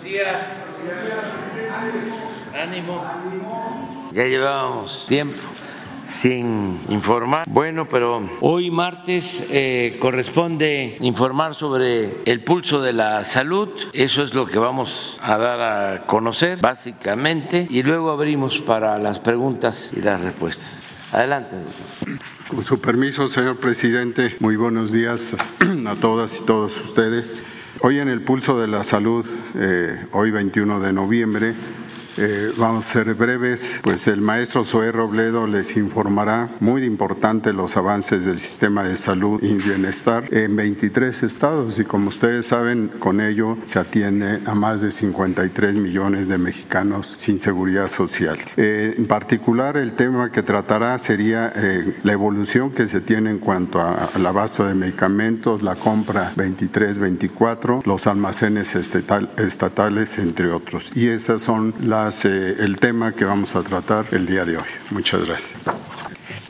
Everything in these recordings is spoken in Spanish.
Buenos días. Ánimo. Ya llevábamos tiempo sin informar. Bueno, pero hoy martes eh, corresponde informar sobre el pulso de la salud. Eso es lo que vamos a dar a conocer básicamente y luego abrimos para las preguntas y las respuestas. Adelante. Con su permiso, señor presidente, muy buenos días a todas y todos ustedes. Hoy en el pulso de la salud, eh, hoy 21 de noviembre, eh, vamos a ser breves, pues el maestro Zoé Robledo les informará muy importante los avances del sistema de salud y bienestar en 23 estados y como ustedes saben, con ello se atiende a más de 53 millones de mexicanos sin seguridad social. Eh, en particular, el tema que tratará sería eh, la evolución que se tiene en cuanto al abasto de medicamentos, la compra 23-24, los almacenes estatales, entre otros. Y esas son las el tema que vamos a tratar el día de hoy. Muchas gracias.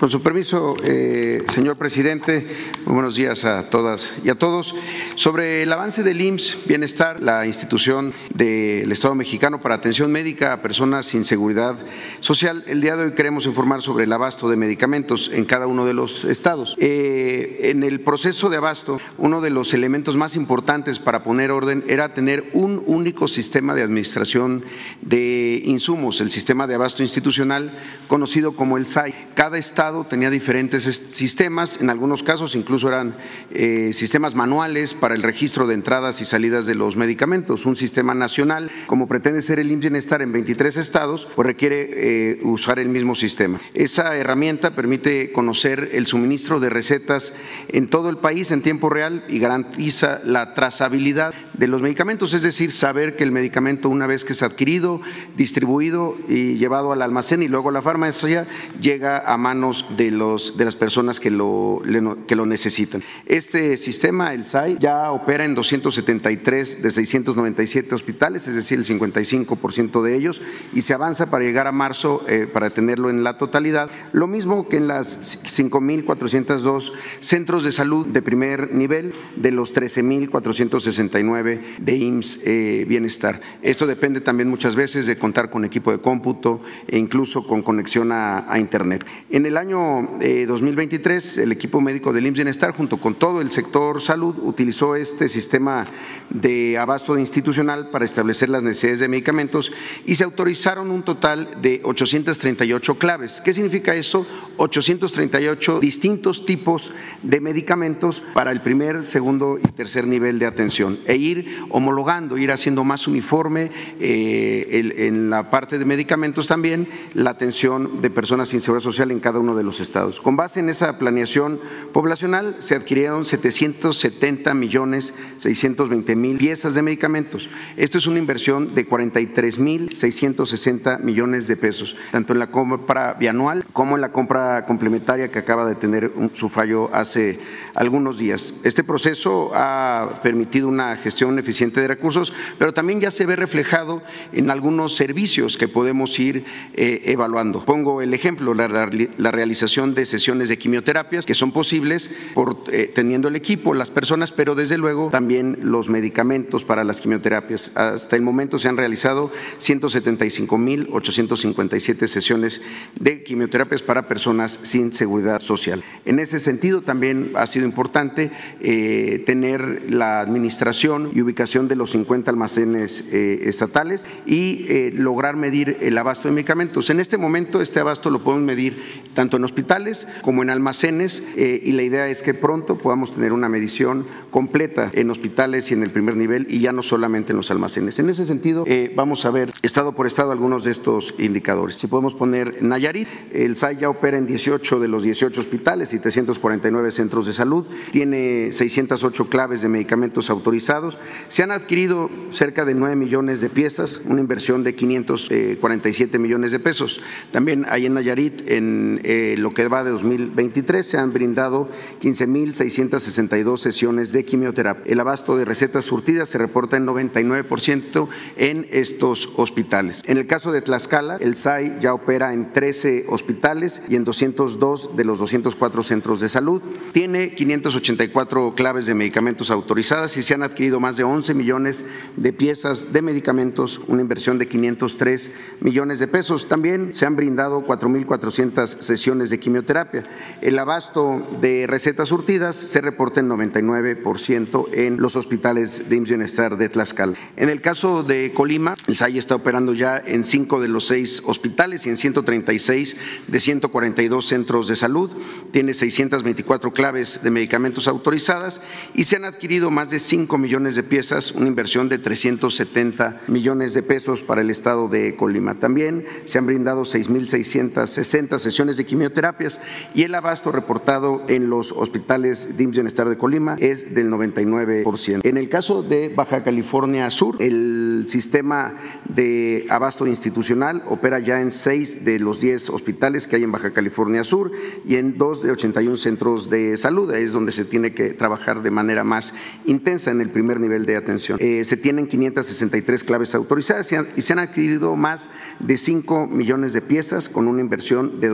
Con su permiso, eh, señor presidente, buenos días a todas y a todos. Sobre el avance del IMSS Bienestar, la institución del Estado mexicano para atención médica a personas sin seguridad social, el día de hoy queremos informar sobre el abasto de medicamentos en cada uno de los estados. Eh, en el proceso de abasto, uno de los elementos más importantes para poner orden era tener un único sistema de administración de insumos, el sistema de abasto institucional conocido como el SAI. Cada estado tenía diferentes sistemas, en algunos casos incluso eran eh, sistemas manuales para el registro de entradas y salidas de los medicamentos. Un sistema nacional, como pretende ser el IMSS en 23 estados, pues requiere eh, usar el mismo sistema. Esa herramienta permite conocer el suministro de recetas en todo el país en tiempo real y garantiza la trazabilidad de los medicamentos, es decir, saber que el medicamento una vez que es adquirido, distribuido y llevado al almacén y luego a la farmacia, llega a manos de, los, de las personas que lo, que lo necesitan. Este sistema, el SAI, ya opera en 273 de 697 hospitales, es decir, el 55% de ellos, y se avanza para llegar a marzo eh, para tenerlo en la totalidad. Lo mismo que en las 5.402 centros de salud de primer nivel de los 13.469 de IMSS eh, Bienestar. Esto depende también muchas veces de contar con equipo de cómputo e incluso con conexión a, a Internet. En el año 2023, eh, el equipo médico del IMSS Bienestar, junto con todo el sector salud, utilizó este sistema de abasto institucional para establecer las necesidades de medicamentos y se autorizaron un total de 838 claves. ¿Qué significa eso? 838 distintos tipos de medicamentos para el primer, segundo y tercer nivel de atención e ir homologando, ir haciendo más uniforme eh, en la parte de medicamentos también la atención de personas sin seguridad social en cada uno de los estados. Con base en esa planeación poblacional se adquirieron 770 millones 620 mil piezas de medicamentos. Esto es una inversión de 43 mil 660 millones de pesos, tanto en la compra bianual como en la compra complementaria que acaba de tener su fallo hace algunos días. Este proceso ha permitido una gestión eficiente de recursos, pero también ya se ve reflejado en algunos servicios que podemos ir eh, evaluando. Pongo el ejemplo, la realización de sesiones de quimioterapias que son posibles por, eh, teniendo el equipo, las personas, pero desde luego también los medicamentos para las quimioterapias. Hasta el momento se han realizado 175.857 sesiones de quimioterapias para personas sin seguridad social. En ese sentido también ha sido importante eh, tener la administración y ubicación de los 50 almacenes eh, estatales y lograr medir el abasto de medicamentos. En este momento este abasto lo podemos medir tanto en hospitales como en almacenes eh, y la idea es que pronto podamos tener una medición completa en hospitales y en el primer nivel y ya no solamente en los almacenes. En ese sentido, eh, vamos a ver estado por estado algunos de estos indicadores. Si podemos poner Nayarit, el SAI ya opera en 18 de los 18 hospitales y 349 centros de salud, tiene 608 claves de medicamentos autorizados, se han adquirido cerca de 9 millones de piezas, una inversión de 547 millones de pesos. También hay en Nayarit, en lo que va de 2023 se han brindado 15.662 sesiones de quimioterapia. El abasto de recetas surtidas se reporta en 99% en estos hospitales. En el caso de Tlaxcala, el SAI ya opera en 13 hospitales y en 202 de los 204 centros de salud. Tiene 584 claves de medicamentos autorizadas y se han adquirido más de 11 millones de piezas de medicamentos, una inversión de 503 millones de pesos. También se han brindado 4.400 sesiones de quimioterapia. El abasto de recetas surtidas se reporta en 99% en los hospitales de IMSS Bienestar de Tlaxcala. En el caso de Colima, el SAI está operando ya en cinco de los seis hospitales y en 136 de 142 centros de salud. Tiene 624 claves de medicamentos autorizadas y se han adquirido más de 5 millones de piezas, una inversión de 370 millones de pesos para el estado de Colima. También se han brindado 6.660 sesiones de quimioterapias y el abasto reportado en los hospitales de IMSS Bienestar de Colima es del 99%. En el caso de Baja California Sur, el sistema de abasto institucional opera ya en seis de los 10 hospitales que hay en Baja California Sur y en dos de 81 centros de salud. Ahí es donde se tiene que trabajar de manera más intensa en el primer nivel de atención. Eh, se tienen 563 claves autorizadas y se han adquirido más de 5 millones de piezas con una inversión de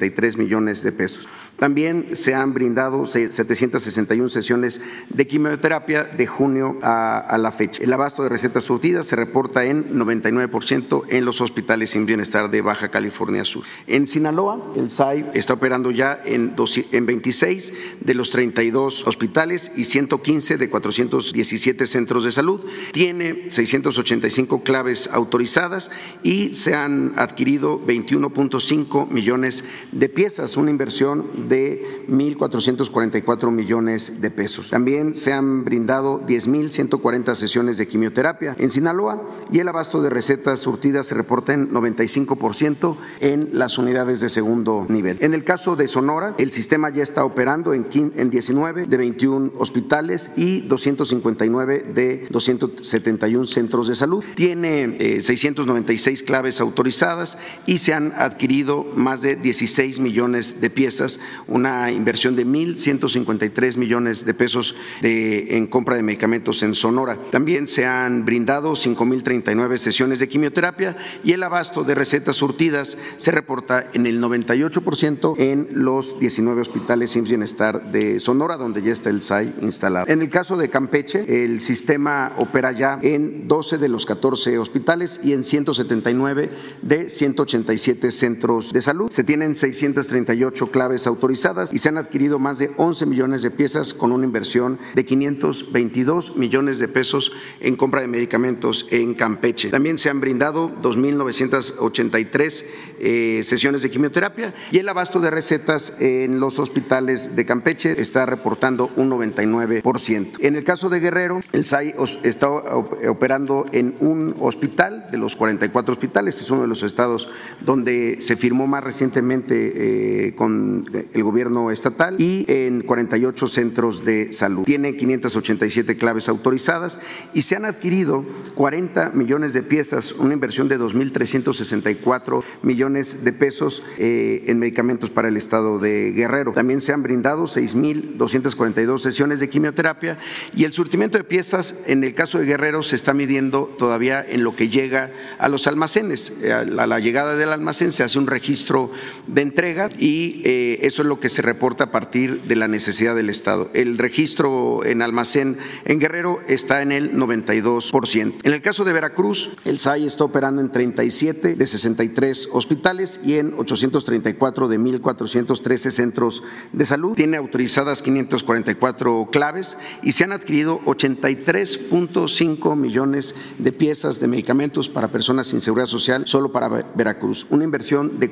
233 millones de pesos. También se han brindado 761 sesiones de quimioterapia de junio a, la fecha. El abasto de recetas surtidas se reporta en 99% en los hospitales sin bienestar de Baja California Sur. En Sinaloa, el SAI está operando ya en, en 26 de los 32 hospitales y 115 de 417 centros de salud. Tiene 685 claves autorizadas y se han adquirido 21.5 millones de piezas, una inversión de 1.444 millones de pesos. También se han brindado 10.140 sesiones de quimioterapia en Sinaloa y el abasto de recetas surtidas se reporta en 95% en las unidades de segundo nivel. En el caso de Sonora, el sistema ya está operando en 19 de 21 hospitales y 259 de 271 centros de salud. Tiene 696 eh, claves autorizadas y se han adquirido más de 16 millones de piezas, una inversión de 1.153 millones de pesos en compra de medicamentos en Sonora. También se han brindado 5.039 sesiones de quimioterapia y el abasto de recetas surtidas se reporta en el 98% en los 19 hospitales sin bienestar de Sonora, donde ya está el SAI instalado. En el caso de Campeche, el sistema opera ya en 12 de los 14 hospitales y en 179 de 187 centros de salud. Se tienen 638 claves autorizadas y se han adquirido más de 11 millones de piezas con una inversión de 522 millones de pesos en compra de medicamentos en Campeche. También se han brindado 2.983 eh, sesiones de quimioterapia y el abasto de recetas en los hospitales de Campeche está reportando un 99%. En el caso de Guerrero, el SAI está operando en un hospital de los 44 hospitales, es uno de los estados donde se firmó más recientemente eh, con el gobierno estatal y en 48 centros de salud. Tiene 587 claves autorizadas y se han adquirido 40 millones de piezas, una inversión de 2.364 millones de pesos eh, en medicamentos para el estado de Guerrero. También se han brindado 6.242 sesiones de quimioterapia y el surtimiento de piezas en el caso de Guerrero se está midiendo todavía en lo que llega a los almacenes. Eh, a la llegada del almacén se hace un registro de entrega y eh, eso es lo que se reporta a partir de la necesidad del Estado. El registro en almacén en Guerrero está en el 92%. En el caso de Veracruz, el SAI está operando en 37 de 63 hospitales y en 834 de 1.413 centros de salud. Tiene autorizadas 544 claves y se han adquirido 83.5 millones de piezas de medicamentos para personas sin seguridad social solo para Veracruz. Una inversión de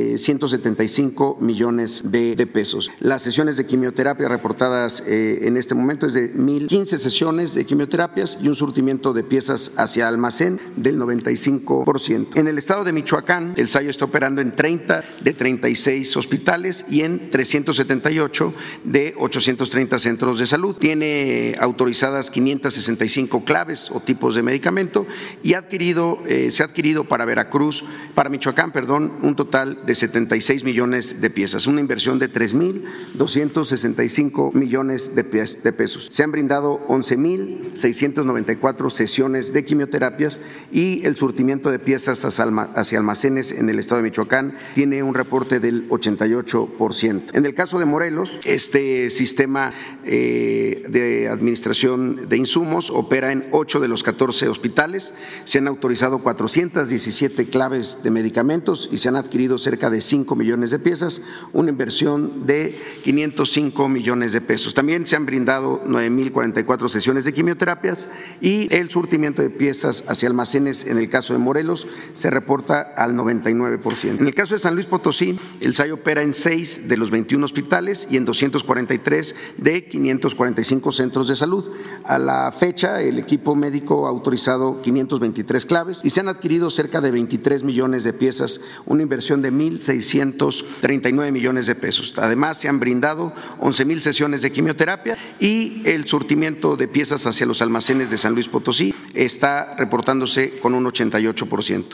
4.175 eh, millones de, pesos. Las sesiones de quimioterapia reportadas eh, en este momento es de 1.015 sesiones de quimioterapias y un surtimiento de piezas hacia almacén del 95%. En el estado de Michoacán, el SAIO está operando en 30 de 36 hospitales y en 378 de 830 centros de salud. Tiene autorizadas 565 claves o tipos de medicamento y ha adquirido, eh, se ha adquirido para Veracruz, para Michoacán, perdón, un total de de 76 millones de piezas, una inversión de 3.265 millones de pesos. Se han brindado 11.694 sesiones de quimioterapias y el surtimiento de piezas hacia almacenes en el estado de Michoacán tiene un reporte del 88%. En el caso de Morelos, este sistema eh, de administración de insumos opera en 8 de los 14 hospitales. Se han autorizado 417 claves de medicamentos y se han adquirido cerca de 5 millones de piezas, una inversión de 505 millones de pesos. También se han brindado 9.044 sesiones de quimioterapias y el surtimiento de piezas hacia almacenes en el caso de Morelos se reporta al 99%. En el caso de San Luis Potosí, el SAI opera en 6 de los 21 hospitales y en 243 de 545 centros de salud. A la fecha, el equipo médico ha autorizado 523 claves y se han adquirido cerca de 23 millones de piezas, una inversión de 1.639 millones de pesos. Además, se han brindado 11 mil sesiones de quimioterapia y el surtimiento de piezas hacia los almacenes de San Luis Potosí está reportándose con un 88%.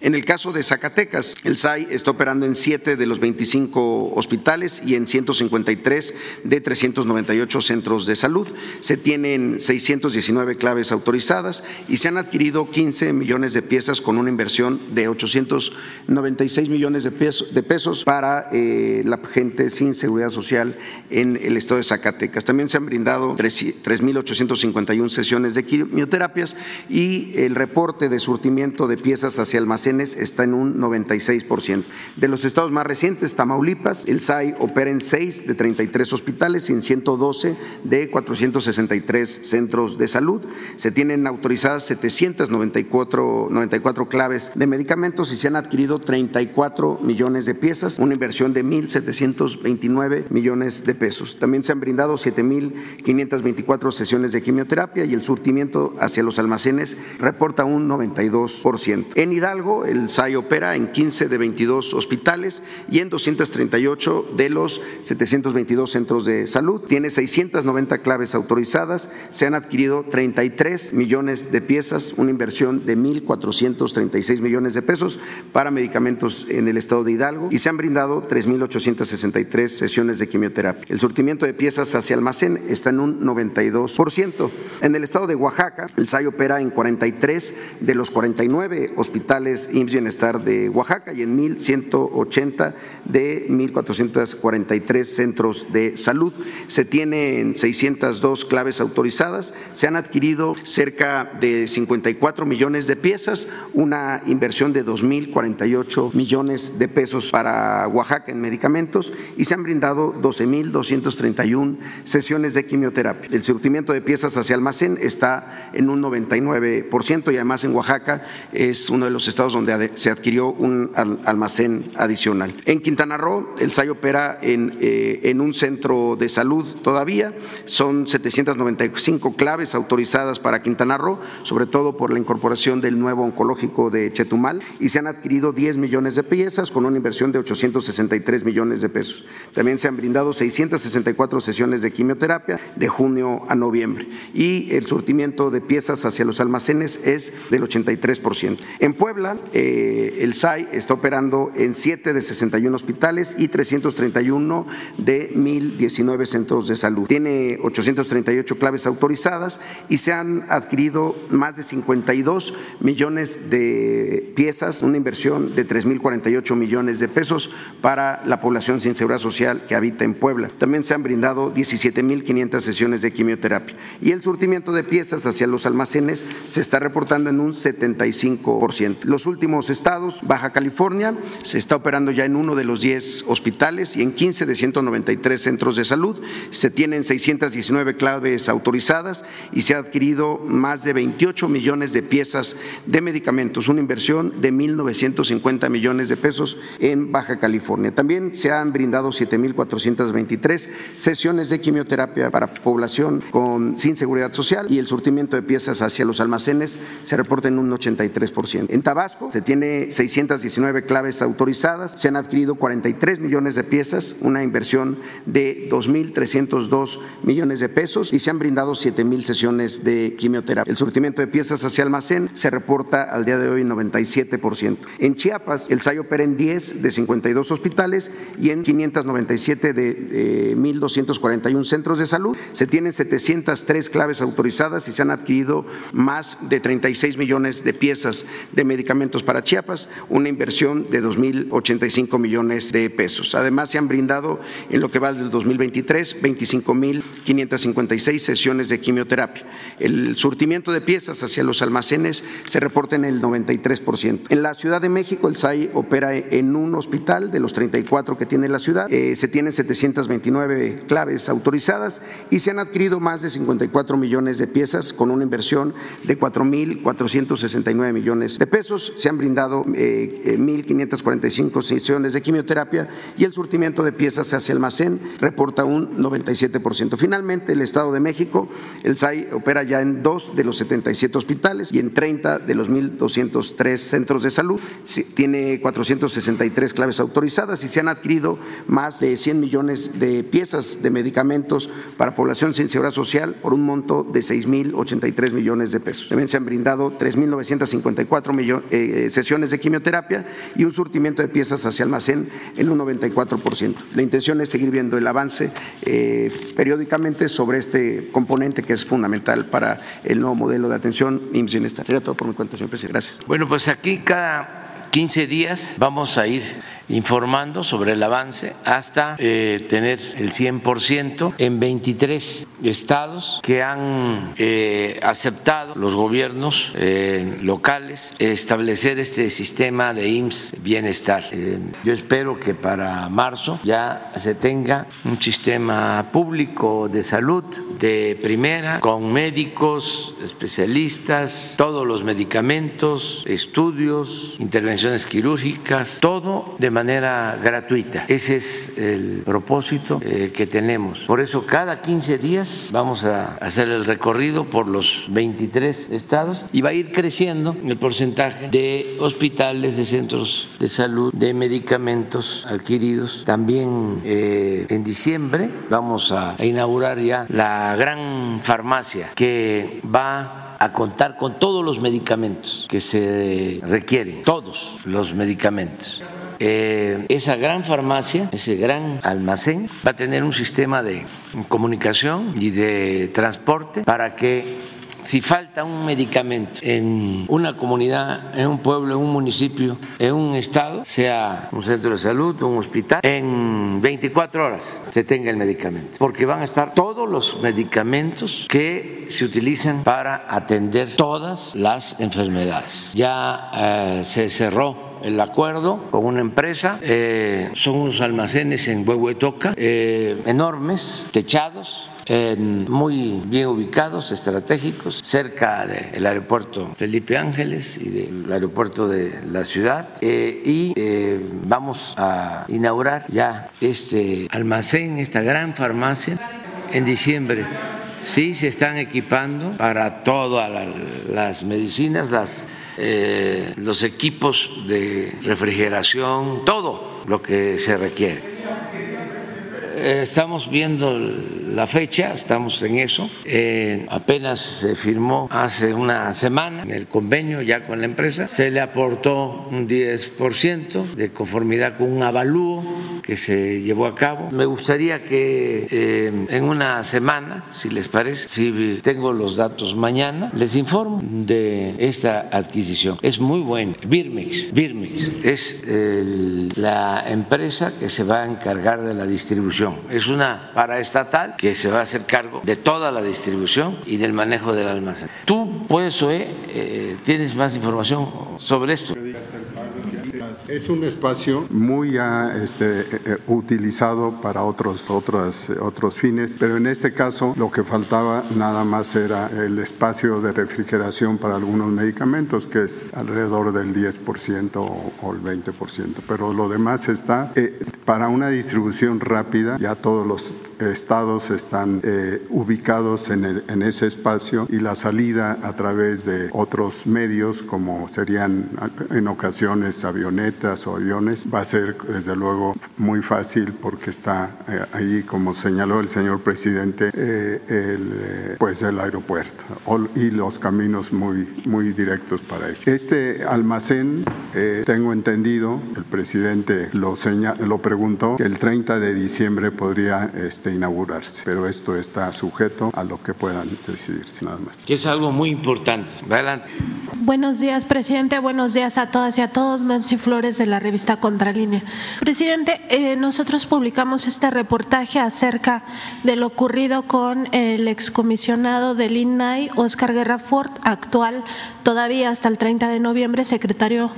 En el caso de Zacatecas, el SAI está operando en 7 de los 25 hospitales y en 153 de 398 centros de salud. Se tienen 619 claves autorizadas y se han adquirido 15 millones de piezas con una inversión de 896 millones de de pesos para eh, la gente sin seguridad social en el estado de Zacatecas. También se han brindado 3.851 sesiones de quimioterapias y el reporte de surtimiento de piezas hacia almacenes está en un 96%. De los estados más recientes, Tamaulipas, el SAI opera en 6 de 33 hospitales y en 112 de 463 centros de salud. Se tienen autorizadas 794 94 claves de medicamentos y se han adquirido 34 millones de piezas, una inversión de 1.729 millones de pesos. También se han brindado 7.524 sesiones de quimioterapia y el surtimiento hacia los almacenes reporta un 92%. En Hidalgo, el SAI opera en 15 de 22 hospitales y en 238 de los 722 centros de salud. Tiene 690 claves autorizadas, se han adquirido 33 millones de piezas, una inversión de 1.436 millones de pesos para medicamentos en el estado de Hidalgo y se han brindado 3.863 sesiones de quimioterapia. El surtimiento de piezas hacia almacén está en un 92%. En el estado de Oaxaca, el SAI opera en 43 de los 49 hospitales IMSS Bienestar de Oaxaca y en 1.180 de 1.443 centros de salud. Se tienen 602 claves autorizadas, se han adquirido cerca de 54 millones de piezas, una inversión de 2.048 millones de pesos para Oaxaca en medicamentos y se han brindado 12.231 sesiones de quimioterapia. El surtimiento de piezas hacia almacén está en un 99% y además en Oaxaca es uno de los estados donde se adquirió un almacén adicional. En Quintana Roo, el SAI opera en, eh, en un centro de salud todavía, son 795 claves autorizadas para Quintana Roo, sobre todo por la incorporación del nuevo oncológico de Chetumal, y se han adquirido 10 millones de piezas con una inversión de 863 millones de pesos. También se han brindado 664 sesiones de quimioterapia de junio a noviembre y el surtimiento de piezas hacia los almacenes es del 83%. En Puebla, eh, el SAI está operando en 7 de 61 hospitales y 331 de 1.019 centros de salud. Tiene 838 claves autorizadas y se han adquirido más de 52 millones de piezas, una inversión de 3.048 millones de pesos para la población sin seguridad social que habita en Puebla. También se han brindado 17.500 sesiones de quimioterapia y el surtimiento de piezas hacia los almacenes se está reportando en un 75%. Los últimos estados, Baja California, se está operando ya en uno de los 10 hospitales y en 15 de 193 centros de salud. Se tienen 619 claves autorizadas y se ha adquirido más de 28 millones de piezas de medicamentos, una inversión de 1.950 millones de pesos en Baja California. También se han brindado 7.423 sesiones de quimioterapia para población con, sin seguridad social y el surtimiento de piezas hacia los almacenes se reporta en un 83%. En Tabasco se tiene 619 claves autorizadas, se han adquirido 43 millones de piezas, una inversión de 2.302 202 millones de pesos y se han brindado 7 mil sesiones de quimioterapia. El surtimiento de piezas hacia almacén se reporta al día de hoy 97%. En Chiapas, el SAI opera en 10 de 52 hospitales y en 597 de 1.241 centros de salud. Se tienen 703 claves autorizadas y se han adquirido más de 36 millones de piezas de medicamentos para Chiapas, una inversión de 2.085 millones de pesos. Además, se han brindado en lo que va del 2023 25.556 sesiones de quimioterapia. El surtimiento de piezas hacia los almacenes se reporta en el 93%. En la Ciudad de México, el SAI opera en un hospital de los 34 que tiene la ciudad. Eh, se tienen 729 claves autorizadas y se han adquirido más de 54 millones de piezas con una inversión de 4.469 millones de pesos. Se han brindado 1.545 eh, sesiones de quimioterapia y el surtimiento de piezas hacia almacén reporta un 97%. Finalmente, el Estado de México, el SAI opera ya en dos de los 77 hospitales y en 30 de los 1.203 centros de salud. Tiene 463 claves autorizadas y se han adquirido más de 100 millones de piezas de medicamentos para población sin seguridad social por un monto de 6.083 millones de pesos. También se han brindado 3.954 eh, sesiones de quimioterapia y un surtimiento de piezas hacia almacén en un 94%. La intención es seguir viendo el avance eh, periódicamente sobre este componente que es fundamental para el nuevo modelo de atención IMSS Bienestar. Sería todo por mi cuenta, señor presidente. Gracias. Bueno, pues aquí cada 15 días vamos a ir informando sobre el avance hasta eh, tener el 100% en 23 estados que han eh, aceptado los gobiernos eh, locales establecer este sistema de IMSS bienestar. yo espero que para marzo ya se tenga un sistema público de salud de primera con médicos, especialistas, todos los medicamentos, estudios, intervenciones quirúrgicas, todo de manera gratuita. Ese es el propósito eh, que tenemos. Por eso cada 15 días vamos a hacer el recorrido por los 23 estados y va a ir creciendo el porcentaje de hospitales, de centros de salud, de medicamentos adquiridos. También eh, en diciembre vamos a inaugurar ya la gran farmacia que va a contar con todos los medicamentos que se requieren, todos los medicamentos. Eh, esa gran farmacia, ese gran almacén, va a tener un sistema de comunicación y de transporte para que si falta un medicamento en una comunidad, en un pueblo, en un municipio, en un estado, sea un centro de salud, un hospital, en 24 horas se tenga el medicamento, porque van a estar todos los medicamentos que se utilizan para atender todas las enfermedades. Ya eh, se cerró el acuerdo con una empresa. Eh, son unos almacenes en Huehuetoca, eh, enormes, techados. Muy bien ubicados, estratégicos, cerca del aeropuerto Felipe Ángeles y del aeropuerto de la ciudad. Eh, y vamos a inaugurar ya este almacén, esta gran farmacia, en diciembre. Sí, se están equipando para todas las medicinas, eh, los equipos de refrigeración, todo lo que se requiere. Eh, estamos viendo la fecha, estamos en eso. Eh, apenas se firmó hace una semana el convenio ya con la empresa. Se le aportó un 10% de conformidad con un avalúo que se llevó a cabo. Me gustaría que eh, en una semana, si les parece, si tengo los datos mañana, les informo de esta adquisición. Es muy buena. Birmex, Birmex es la empresa que se va a encargar de la distribución. Es una paraestatal que se va a hacer cargo de toda la distribución y del manejo del almacén. Tú, puedes, eh, tienes más información sobre esto. Es un espacio muy este, eh, eh, utilizado para otros, otros, otros fines, pero en este caso lo que faltaba nada más era el espacio de refrigeración para algunos medicamentos, que es alrededor del 10% o, el 20%, pero lo demás está eh, para una distribución rápida, ya todos los estados están ubicados en, en ese espacio y la salida a través de otros medios como serían en ocasiones aviones o aviones, va a ser desde luego muy fácil porque está eh, ahí, como señaló el señor presidente, eh, el, eh, pues el aeropuerto y los caminos muy, muy directos para ello. Este almacén, tengo entendido, el presidente lo, lo preguntó, que el 30 de diciembre podría este, inaugurarse, pero esto está sujeto a lo que puedan decidirse, nada más. Que es algo muy importante. Adelante. Buenos días, presidente. Buenos días a todas y a todos. Nancy Flores de la revista Contralínea. Presidente, eh, nosotros publicamos este reportaje acerca de lo ocurrido con el excomisionado del INAI, Oscar Guerra Ford, actual todavía hasta el 30 de noviembre secretario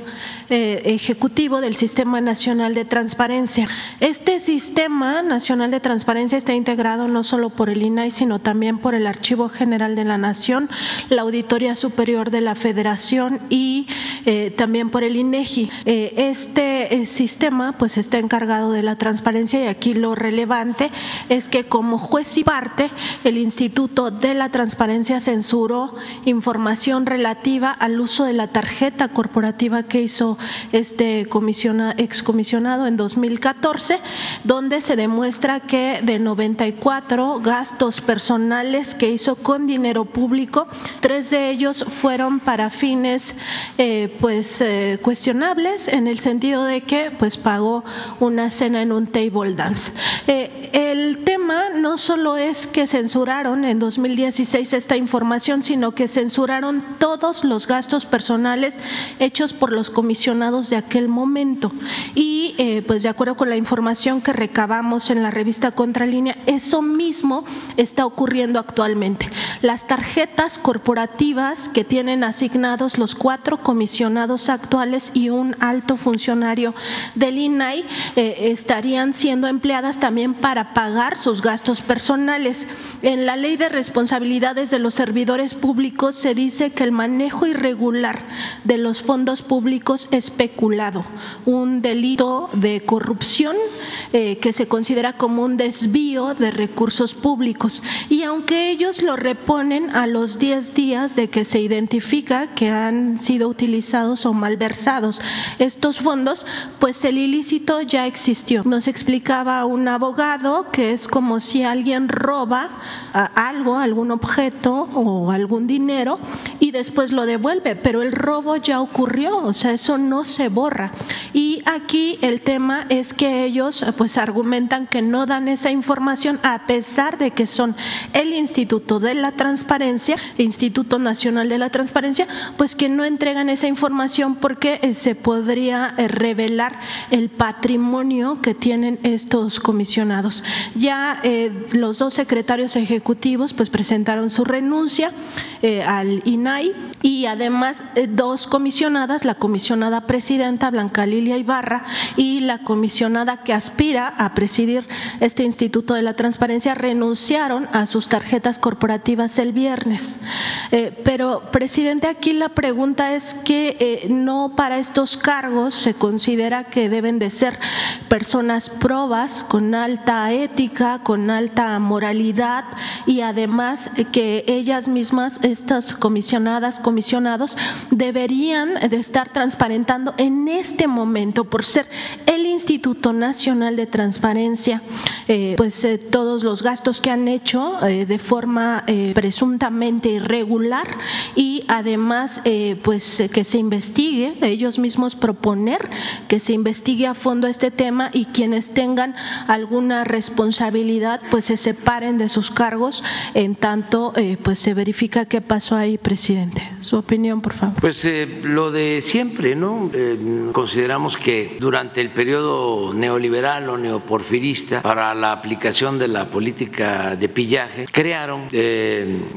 eh, ejecutivo del Sistema Nacional de Transparencia. Este Sistema Nacional de Transparencia está integrado no solo por el INAI, sino también por el Archivo General de la Nación, la Auditoría Superior de la Federación y eh, también por el INEGI. Este eh, sistema pues está encargado de la transparencia y aquí lo relevante es que como juez y parte el Instituto de la Transparencia censuró información relativa al uso de la tarjeta corporativa que hizo este excomisionado en 2014, donde se demuestra que de 94 gastos personales que hizo con dinero público, tres de ellos fueron para fines eh, pues eh, cuestionables en el sentido de que pues pagó una cena en un table dance. Eh, el tema no solo es que censuraron en 2016 esta información, sino que censuraron todos los gastos personales hechos por los comisionados de aquel momento. Y pues de acuerdo con la información que recabamos en la revista Contralínea, eso mismo está ocurriendo actualmente. Las tarjetas corporativas que tienen asignadas los cuatro comisionados actuales y un alto funcionario del INAI eh, estarían siendo empleadas también para pagar sus gastos personales. En la ley de responsabilidades de los servidores públicos se dice que el manejo irregular de los fondos públicos es peculado, un delito de corrupción eh, que se considera como un desvío de recursos públicos. Y aunque ellos lo reponen a los 10 días de que se identifica que han sido utilizados o malversados estos fondos, pues el ilícito ya existió. Nos explicaba un abogado que es como si alguien roba algo, algún objeto o algún dinero y después lo devuelve, pero el robo ya ocurrió, o sea, eso no se borra. Y aquí el tema es que ellos pues argumentan que no dan esa información a pesar de que son el Instituto de la Transparencia, Instituto Nacional de la Transparencia, pues que no entregan esa información porque eh, se podría eh, revelar el patrimonio que tienen estos comisionados. Ya eh, los dos secretarios ejecutivos pues presentaron su renuncia al INAI y además dos comisionadas, la comisionada presidenta Blanca Lilia Ibarra y la comisionada que aspira a presidir este Instituto de la Transparencia renunciaron a sus tarjetas corporativas el viernes. pero, presidente, aquí la pregunta es que eh, no para estos cargos se considera que deben de ser personas probas con alta ética, con alta moralidad y además eh, que ellas mismas, estas comisionadas, comisionados, deberían de estar transparentando en este momento por ser el Instituto Nacional de Transparencia, eh, pues todos los gastos que han hecho de forma presuntamente irregular y además pues eh, que se investigue, ellos mismos proponer que se investigue a fondo este tema y quienes tengan alguna responsabilidad pues se separen de sus cargos en tanto eh, pues se verifica qué pasó ahí, presidente. Su opinión, por favor. Pues eh, lo de siempre, ¿no? consideramos que durante el periodo neoliberal o neoporfirista para la aplicación de la política de pillaje crearon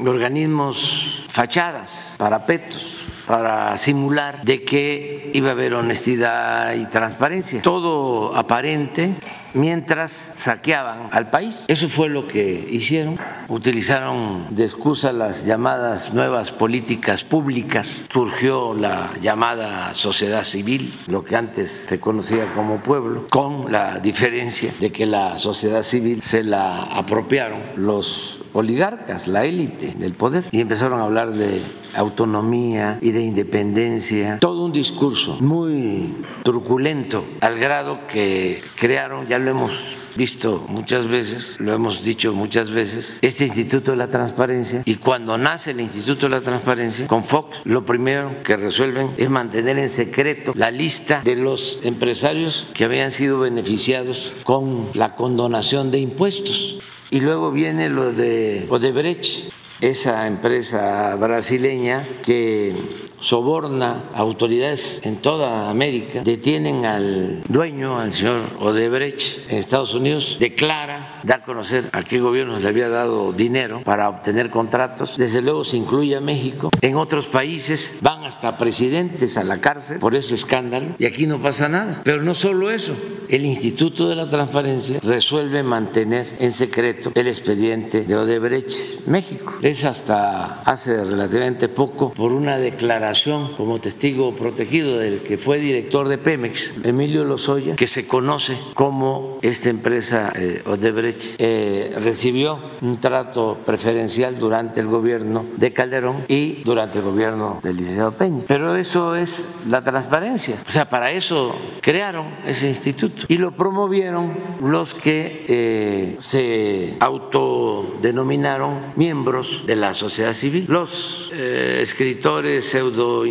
organismos fachadas, parapetos para simular de que iba a haber honestidad y transparencia. Todo aparente mientras saqueaban al país. Eso fue lo que hicieron. Utilizaron de excusa las llamadas nuevas políticas públicas. Surgió la llamada sociedad civil, lo que antes se conocía como pueblo, con la diferencia de que la sociedad civil se la apropiaron los oligarcas, la élite del poder, y empezaron a hablar de autonomía y de independencia, todo un discurso muy truculento, al grado que crearon, ya lo hemos visto muchas veces, lo hemos dicho muchas veces, este Instituto de la Transparencia. Y cuando nace el Instituto de la Transparencia con Fox, lo primero que resuelven es mantener en secreto la lista de los empresarios que habían sido beneficiados con la condonación de impuestos. Y luego viene lo de Odebrecht, esa empresa brasileña que soborna autoridades en toda América, detienen al dueño, al señor Odebrecht, en Estados Unidos, declara, da a conocer a qué gobierno le había dado dinero para obtener contratos. Desde luego se incluye a México. En otros países van hasta presidentes a la cárcel por ese escándalo y aquí no pasa nada. Pero no solo eso, el Instituto de la Transparencia resuelve mantener en secreto el expediente de Odebrecht México. Es hasta hace relativamente poco por una declaración como testigo protegido del que fue director de Pemex, Emilio Lozoya, que se conoce como esta empresa eh, Odebrecht eh, recibió un trato preferencial durante el gobierno de Calderón y durante el gobierno del licenciado Peña. Pero eso es la transparencia. O sea, para eso crearon ese instituto y lo promovieron los que eh, se autodenominaron miembros de la sociedad civil, los escritores pseudo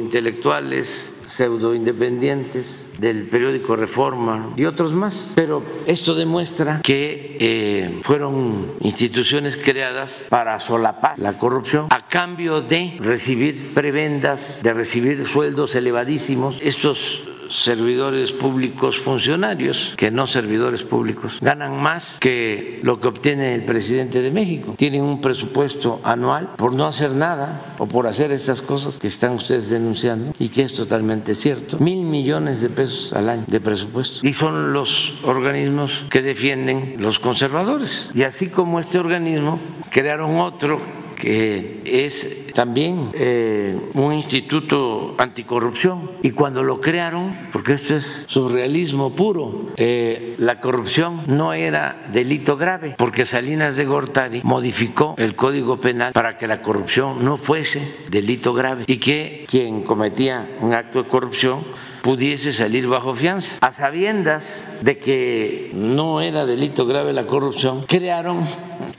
intelectuales pseudo independientes del periódico Reforma y otros más. Pero esto demuestra que eh, fueron instituciones creadas para solapar la corrupción a cambio de recibir prebendas, de recibir sueldos elevadísimos. Estos servidores públicos funcionarios que no servidores públicos. Ganan más que lo que obtiene el presidente de México. Tienen un presupuesto anual por no hacer nada o por hacer estas cosas que están ustedes denunciando y que es totalmente cierto. Mil millones de pesos al año de presupuesto. Y son los organismos que defienden los conservadores. Y así como este organismo, crearon otro que es también eh, un instituto anticorrupción. Y cuando lo crearon, porque esto es surrealismo puro, eh, la corrupción no era delito grave, porque Salinas de Gortari modificó el Código Penal para que la corrupción no fuese delito grave y que quien cometía un acto de corrupción pudiese salir bajo fianza. A sabiendas de que no era delito grave la corrupción, crearon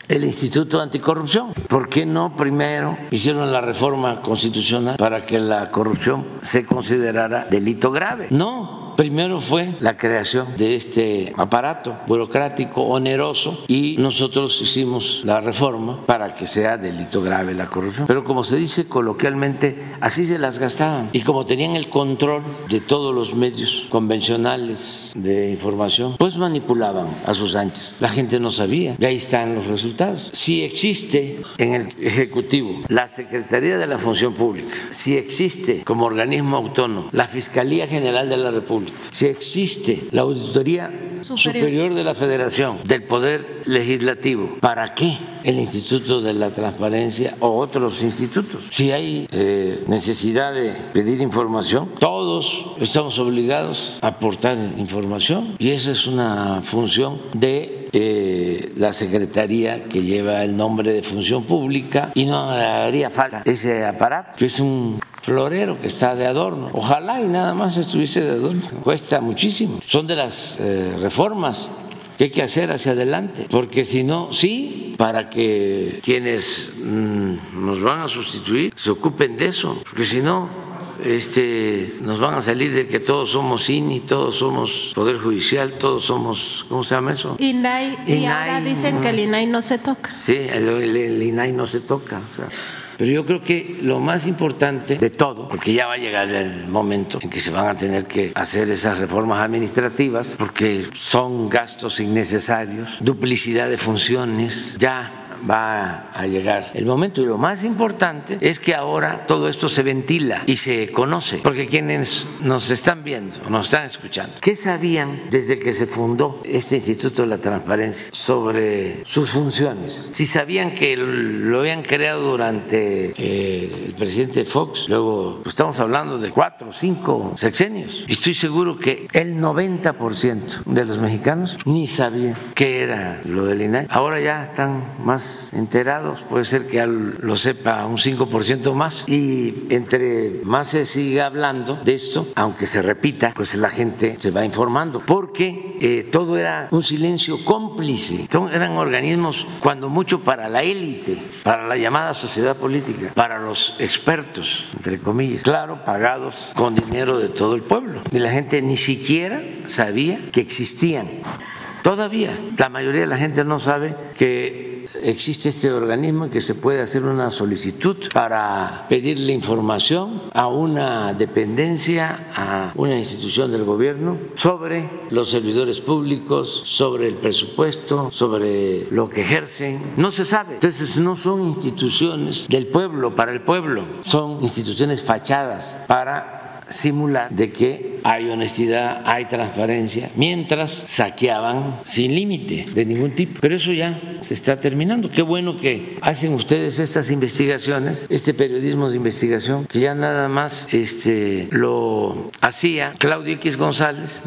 el Instituto Anticorrupción. ¿Por qué no primero hicieron la reforma constitucional para que la corrupción se considerara delito grave? No, Primero fue la creación de este aparato burocrático oneroso y nosotros hicimos la reforma para que sea delito grave la corrupción. Pero como se dice coloquialmente, así se las gastaban. Y como tenían el control de todos los medios convencionales de información, pues manipulaban a sus anchas. La gente no sabía y ahí están los resultados. Si existe en el Ejecutivo la Secretaría de la Función Pública, si existe como organismo autónomo la Fiscalía General de la República, si existe la Auditoría Superior. de la Federación del Poder Legislativo, ¿para qué el Instituto de la Transparencia o otros institutos? Si hay eh, necesidad de pedir información, todos estamos obligados a aportar información y esa es una función de eh, la Secretaría que lleva el nombre de Función Pública y no haría falta ese aparato, que es un florero que está de adorno. Ojalá y nada más estuviese de adorno. Cuesta muchísimo. Son de las eh, reformas que hay que hacer hacia adelante, porque si no, sí, para que quienes mm, nos van a sustituir se ocupen de eso, porque si no, este, nos van a salir de que todos somos INI, todos somos Poder Judicial, todos somos, ¿cómo se llama eso? INAI, y ahora dicen que el INAI no se toca. Sí, el, el INAI no se toca. O sea, pero yo creo que lo más importante de todo, porque ya va a llegar el momento en que se van a tener que hacer esas reformas administrativas, porque son gastos innecesarios, duplicidad de funciones, ya va a llegar el momento. Y lo más importante es que ahora todo esto se ventila y se conoce, porque quienes nos están viendo, nos están escuchando, ¿qué sabían desde que se fundó este Instituto de la Transparencia sobre sus funciones? Si sabían que lo habían creado durante eh, el presidente Fox, luego pues, estamos hablando de cuatro o cinco sexenios, y estoy seguro que el 90% de los mexicanos ni sabían qué era lo del INAI. Ahora ya están más enterados, puede ser que lo sepa un 5% más, y entre más se siga hablando de esto, aunque se repita, pues la gente se va informando, porque eh, todo era un silencio cómplice, eran organismos cuando mucho para la élite, para la llamada sociedad política, para los expertos, entre comillas, claro, pagados con dinero de todo el pueblo. Y la gente ni siquiera sabía que existían. Todavía la mayoría de la gente no sabe que existe este organismo y que se puede hacer una solicitud para pedirle información a una dependencia, a una institución del gobierno sobre los servidores públicos, sobre el presupuesto, sobre lo que ejercen. No se sabe. Entonces no son instituciones del pueblo, para el pueblo, son instituciones fachadas para simular de que hay honestidad, hay transparencia, mientras saqueaban sin límite de ningún tipo. Pero eso ya se está terminando. Qué bueno que hacen ustedes estas investigaciones, este periodismo de investigación, que ya nada más este, lo hacía Claudio X González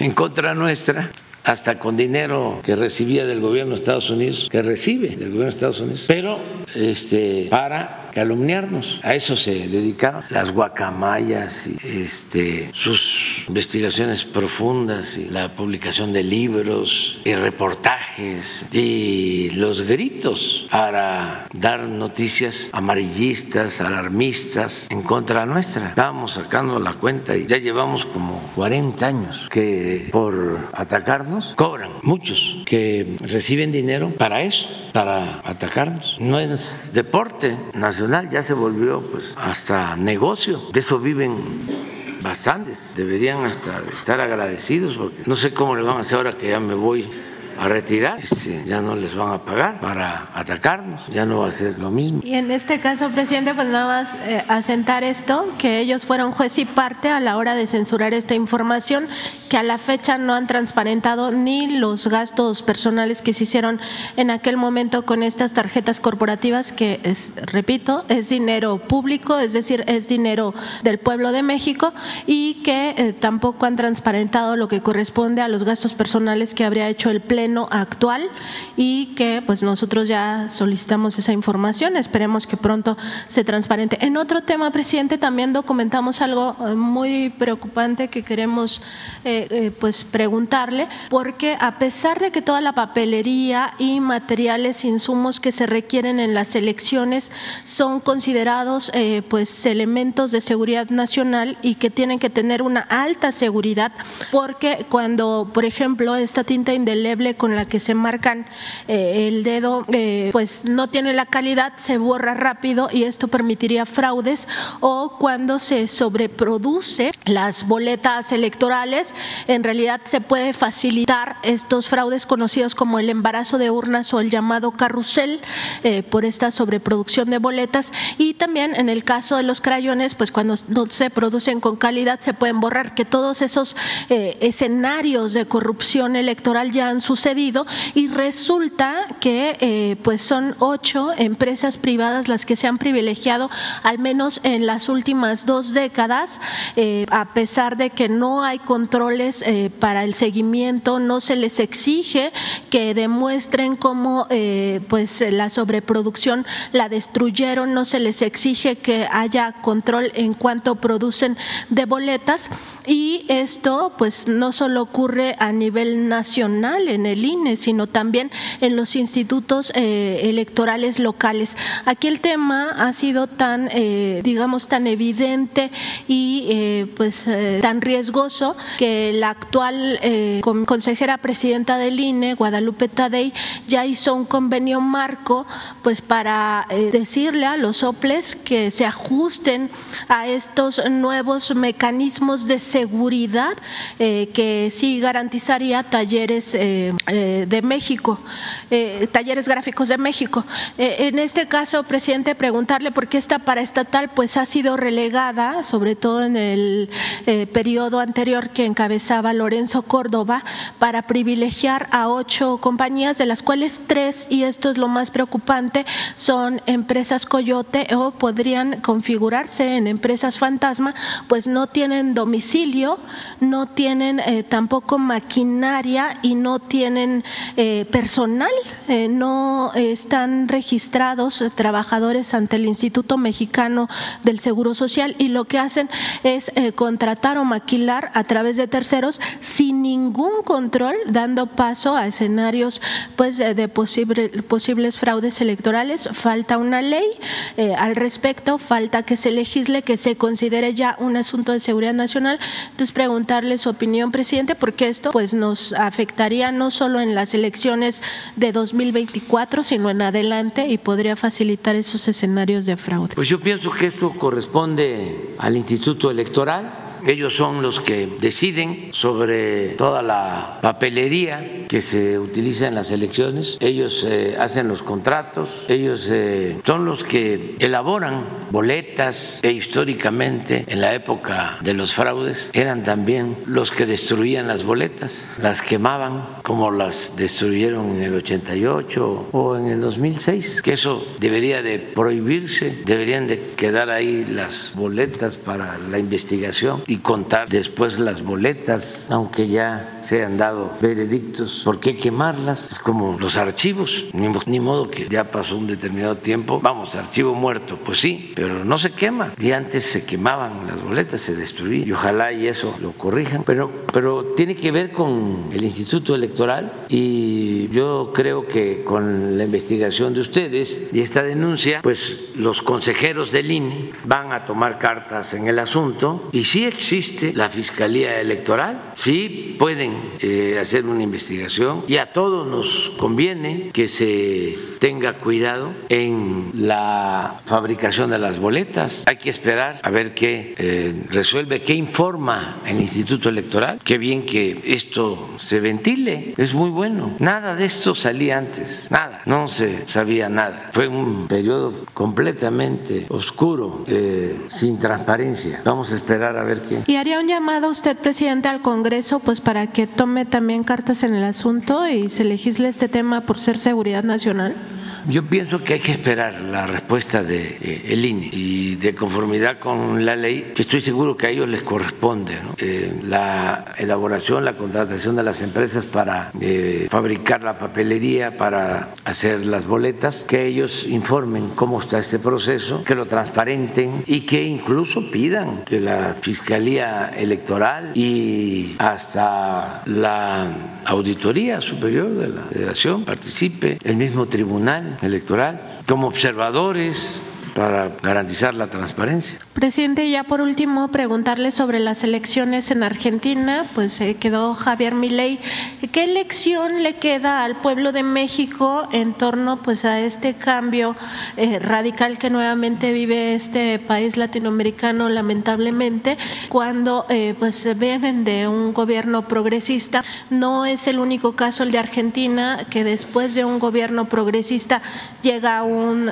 en contra nuestra hasta con dinero que recibía del gobierno de Estados Unidos, que recibe del gobierno de Estados Unidos, pero este, para calumniarnos. A eso se dedicaban las guacamayas y este, sus investigaciones profundas y la publicación de libros y reportajes y los gritos para dar noticias amarillistas, alarmistas en contra nuestra. Estábamos sacando la cuenta y ya llevamos como 40 años que por atacarnos cobran muchos que reciben dinero para eso, para atacarnos. No es deporte nacional ya se volvió pues hasta negocio. De eso viven bastantes. Deberían hasta estar agradecidos porque no sé cómo le van a hacer ahora que ya me voy a retirar, este, ya no les van a pagar para atacarnos, ya no va a ser lo mismo. Y en este caso, presidente, pues nada más eh, asentar esto, que ellos fueron juez y parte a la hora de censurar esta información, que a la fecha no han transparentado ni los gastos personales que se hicieron en aquel momento con estas tarjetas corporativas, que es, repito, es dinero público, es decir, es dinero del pueblo de México, y que eh, tampoco han transparentado lo que corresponde a los gastos personales que habría hecho el Pleno actual y que pues nosotros ya solicitamos esa información, esperemos que pronto se transparente. En otro tema, presidente, también documentamos algo eh, muy preocupante que queremos eh, eh, pues preguntarle, porque a pesar de que toda la papelería y materiales, insumos que se requieren en las elecciones son considerados pues elementos de seguridad nacional y que tienen que tener una alta seguridad, porque cuando, por ejemplo, esta tinta indeleble con la que se marcan eh, el dedo, eh, pues no tiene la calidad, se borra rápido y esto permitiría fraudes o cuando se sobreproduce las boletas electorales, en realidad se puede facilitar estos fraudes conocidos como el embarazo de urnas o el llamado carrusel eh, por esta sobreproducción de boletas. Y también en el caso de los crayones, pues cuando no se producen con calidad se pueden borrar, que todos esos escenarios de corrupción electoral ya han sucedido y resulta que eh, pues son ocho empresas privadas las que se han privilegiado al menos en las últimas dos décadas, eh, a pesar de que no hay controles eh, para el seguimiento, no se les exige que demuestren cómo pues la sobreproducción la destruyeron, no se les exige que haya control en cuanto producen de boletas y esto pues no solo ocurre a nivel nacional en el INE, sino también en los institutos eh, electorales locales. Aquí el tema ha sido tan, eh, digamos, tan evidente y eh, pues tan riesgoso que la actual consejera presidenta del INE, Guadalupe Tadei, ya hizo un convenio marco pues para decirle a los OPLES que se ajusten a estos nuevos mecanismos de seguridad que sí garantizaría talleres eh, de México, eh, Talleres Gráficos de México. en este caso, presidente, preguntarle por qué esta paraestatal pues ha sido relegada, sobre todo en el periodo anterior que encabezaba Lorenzo Córdoba, para privilegiar a ocho compañías, de las cuales tres, y esto es lo más preocupante, son empresas coyote o podrían configurarse en empresas fantasma, pues no tienen domicilio, no tienen tampoco maquinaria y no tienen eh, personal, eh, no están registrados trabajadores ante el Instituto Mexicano del Seguro Social y lo que hacen es eh, contratar o maquilar a través de terceros sin ningún control, dando paso a escenarios pues de posibles fraudes electorales. Falta una ley al respecto, falta que se legisle, que se considere ya un asunto de seguridad nacional. Entonces preguntarle su opinión, presidente, porque esto pues nos afectaría no solo en las elecciones de 2024, sino en adelante y podría facilitar esos escenarios de fraude. Pues yo pienso que esto corresponde al Instituto Electoral ellos son los que deciden sobre toda la papelería que se utiliza en las elecciones. Ellos eh, hacen los contratos, ellos eh, son los que elaboran boletas e históricamente en la época de los fraudes eran también los que destruían las boletas, las quemaban como las destruyeron en el 88 o en el 2006, que eso debería de prohibirse, deberían de quedar ahí las boletas para la investigación y contar después las boletas, aunque ya se han dado veredictos. ¿Por qué quemarlas? Es como los archivos, ni, modo que ya pasó un determinado tiempo, vamos, archivo muerto, pues sí, pero no se quema. Y antes se quemaban las boletas, se destruían, y ojalá y eso lo corrijan, pero, pero tiene que ver con el Instituto Electoral y yo creo que con la investigación de ustedes y esta denuncia, pues los consejeros del INE van a tomar cartas en el asunto y sí existe la Fiscalía Electoral, sí pueden eh, hacer una investigación y a todos nos conviene que se tenga cuidado en la fabricación de las boletas. Hay que esperar a ver qué eh, resuelve, qué informa el Instituto Electoral. Qué bien que esto se ventile, es muy bueno. Nada de esto salía antes, nada, no se sabía nada. Fue un periodo completamente oscuro, eh, sin transparencia. Vamos a esperar a ver qué. Y haría un llamado usted, presidente, al Congreso, pues para que tome también cartas en el asunto y se legisle este tema por ser seguridad nacional? Yo pienso que hay que esperar la respuesta del de, eh, INE. Y de conformidad con la ley, que estoy seguro que a ellos les corresponde eh, la elaboración, la contratación de las empresas para eh, fabricar la papelería, para hacer las boletas, que ellos informen cómo está este proceso, que lo transparenten y que incluso pidan que la Fiscalía Electoral y hasta la Auditoría Superior de la Federación participe, el mismo tribunal electoral, como observadores para garantizar la transparencia. Presidente, ya por último preguntarle sobre las elecciones en Argentina, pues eh, quedó Javier Milei. ¿Qué lección le queda al pueblo de México en torno pues a este cambio eh, radical que nuevamente vive este país latinoamericano lamentablemente cuando eh, pues vienen de un gobierno progresista? No es el único caso el de Argentina que después de un gobierno progresista llega un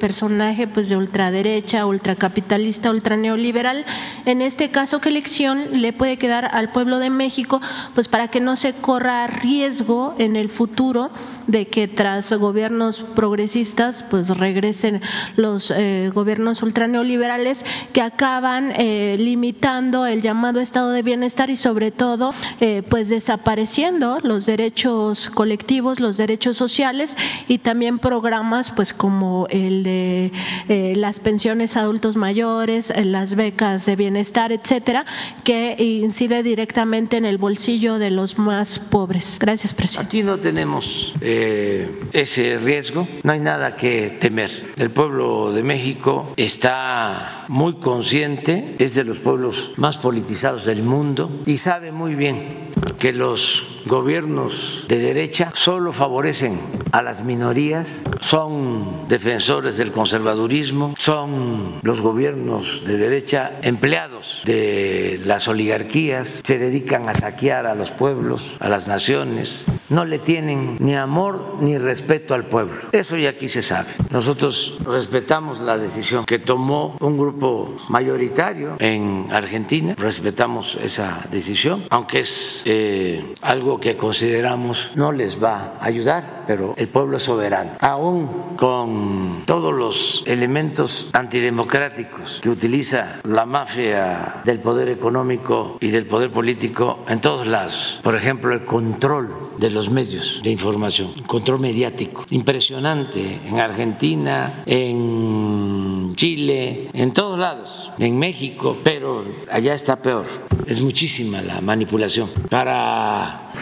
personaje pues de ultraderecha, ultracapitalista, ultraneoliberal. En este caso, ¿qué lección le puede quedar al pueblo de México pues para que no se corra riesgo en el futuro de que tras gobiernos progresistas pues regresen los eh, gobiernos ultraneoliberales que acaban eh, limitando el llamado estado de bienestar y sobre todo eh, pues desapareciendo los derechos colectivos, los derechos sociales y también programas pues como el de las pensiones adultos mayores, las becas de bienestar, etcétera, que incide directamente en el bolsillo de los más pobres. Gracias, presidente. Aquí no tenemos ese riesgo, no hay nada que temer. El pueblo de México está muy consciente, es de los pueblos más politizados del mundo y sabe muy bien que los gobiernos de derecha solo favorecen a las minorías, son defensores del conservadurismo, son los gobiernos de derecha empleados de las oligarquías, se dedican a saquear a los pueblos, a las naciones, no le tienen ni amor ni respeto al pueblo. Eso ya aquí se sabe. Nosotros respetamos la decisión que tomó un grupo mayoritario en Argentina, respetamos esa decisión, aunque es eh, algo que consideramos no les va a ayudar, pero el pueblo es soberano. Aún con todos los elementos antidemocráticos que utiliza la mafia del poder económico y del poder político en todos lados, por ejemplo, el control de los medios de información, control mediático, impresionante en Argentina, en Chile, en todos lados, en México, pero allá está peor. Es muchísima la manipulación. Para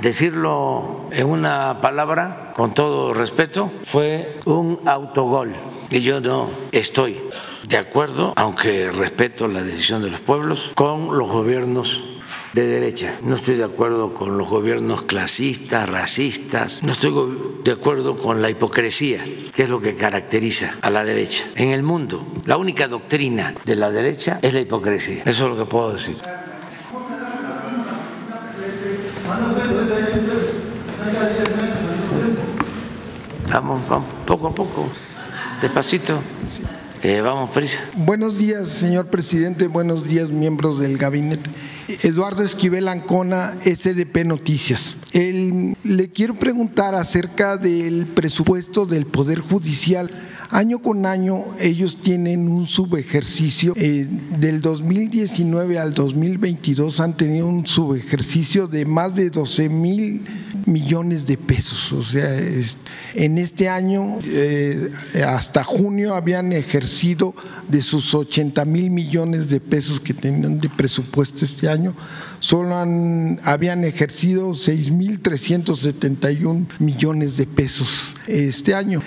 decirlo en una palabra, con todo respeto, fue un autogol. Y yo no estoy de acuerdo, aunque respeto la decisión de los pueblos, con los gobiernos de derecha. No estoy de acuerdo con los gobiernos clasistas, racistas. No estoy de acuerdo con la hipocresía, que es lo que caracteriza a la derecha. En el mundo, la única doctrina de la derecha es la hipocresía. Eso es lo que puedo decir. Vamos, vamos, poco a poco, despacito. Vamos, prisa. Buenos días, señor presidente. Buenos días, miembros del gabinete. Eduardo Esquivel Ancona, SDP Noticias. le quiero preguntar acerca del presupuesto del Poder Judicial. Año con año ellos tienen un subejercicio. Eh, del 2019 al 2022 han tenido un subejercicio de más de 12 mil millones de pesos. O sea, en este año, eh, hasta junio, habían ejercido de sus 80 mil millones de pesos que tenían de presupuesto este año, solo han, habían ejercido 6.371 millones de pesos este año.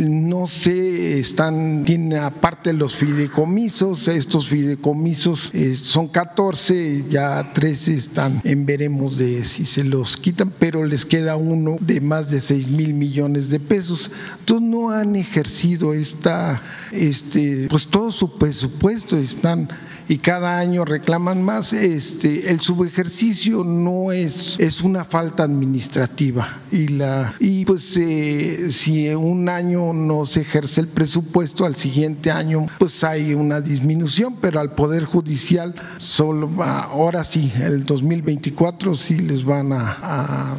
no sé, están, tiene aparte los fideicomisos, estos fideicomisos eh, son 14, ya 13 están en veremos de si se los quitan, pero les queda uno de más de 6 mil millones de pesos. Entonces no han ejercido esta, este, pues todo su presupuesto, están y cada año reclaman más. Este, el subejercicio no es, es una falta administrativa y, la, y pues eh, si un año no se ejerce el presupuesto, al siguiente año pues hay una disminución, pero al Poder Judicial solo ahora sí, el 2024 sí les van a,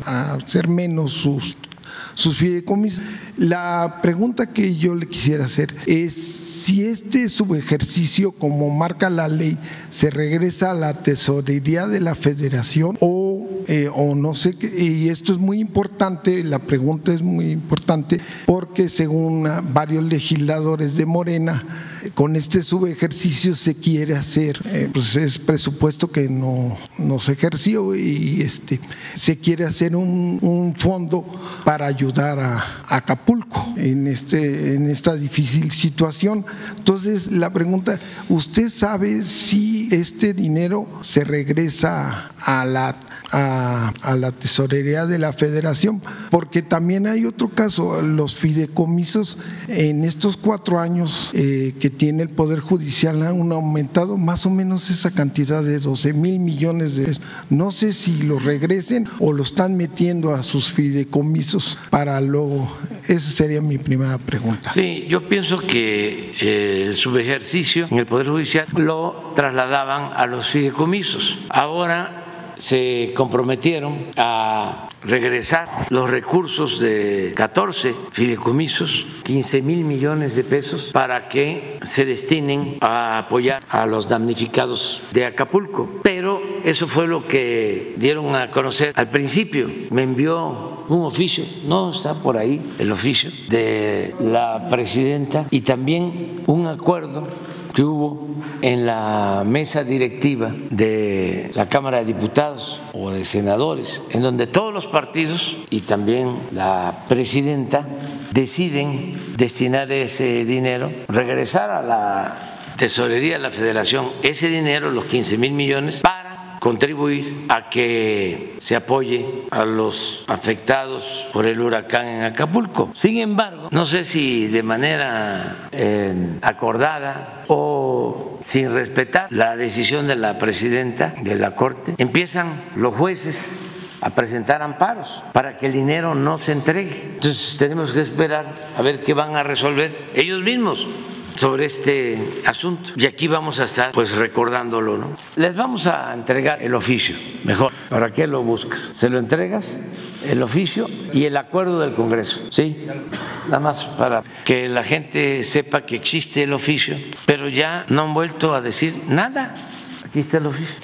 a hacer menos sus sus fideicomisos. La pregunta que yo le quisiera hacer es si este subejercicio, como marca la ley, se regresa a la tesorería de la federación o, eh, o no sé, y esto es muy importante, la pregunta es muy importante, porque según varios legisladores de Morena, con este subejercicio se quiere hacer, eh, pues es presupuesto que no, no, se ejerció y este, se quiere hacer un, un fondo para ayudar a, Acapulco en, este, en esta difícil situación. Entonces, la pregunta, ¿usted sabe si este dinero se regresa a la, a, la tesorería de la federación? Porque también hay otro caso, los fideicomisos en estos cuatro años eh, que tiene el Poder Judicial han aumentado más o menos esa cantidad de 12 mil millones de pesos. No sé si lo regresen o lo están metiendo a sus fideicomisos para luego. Esa sería mi primera pregunta. Sí, yo pienso que eh, el subejercicio en el Poder Judicial lo trasladaban a los fideicomisos. Ahora se comprometieron a regresar los recursos de 14 fideicomisos, 15 mil millones de pesos, para que se destinen a apoyar a los damnificados de Acapulco. Pero eso fue lo que dieron a conocer al principio. Me envió un oficio, no está por ahí el oficio, de la presidenta y también un acuerdo que hubo en la mesa directiva de la Cámara de Diputados o de senadores, en donde todos los partidos y también la presidenta deciden destinar ese dinero, regresar a la tesorería de la federación ese dinero, los 15 mil millones, para contribuir a que se apoye a los afectados por el huracán en Acapulco. Sin embargo, no sé si de manera eh, acordada o sin respetar la decisión de la presidenta de la Corte, empiezan los jueces a presentar amparos para que el dinero no se entregue. Entonces tenemos que esperar a ver qué van a resolver ellos mismos sobre este asunto y aquí vamos a estar pues recordándolo, ¿no? Les vamos a entregar el oficio, mejor. ¿Para qué lo buscas? Se lo entregas el oficio y el acuerdo del Congreso, ¿sí? Nada más para que la gente sepa que existe el oficio, pero ya no han vuelto a decir nada. Aquí está el oficio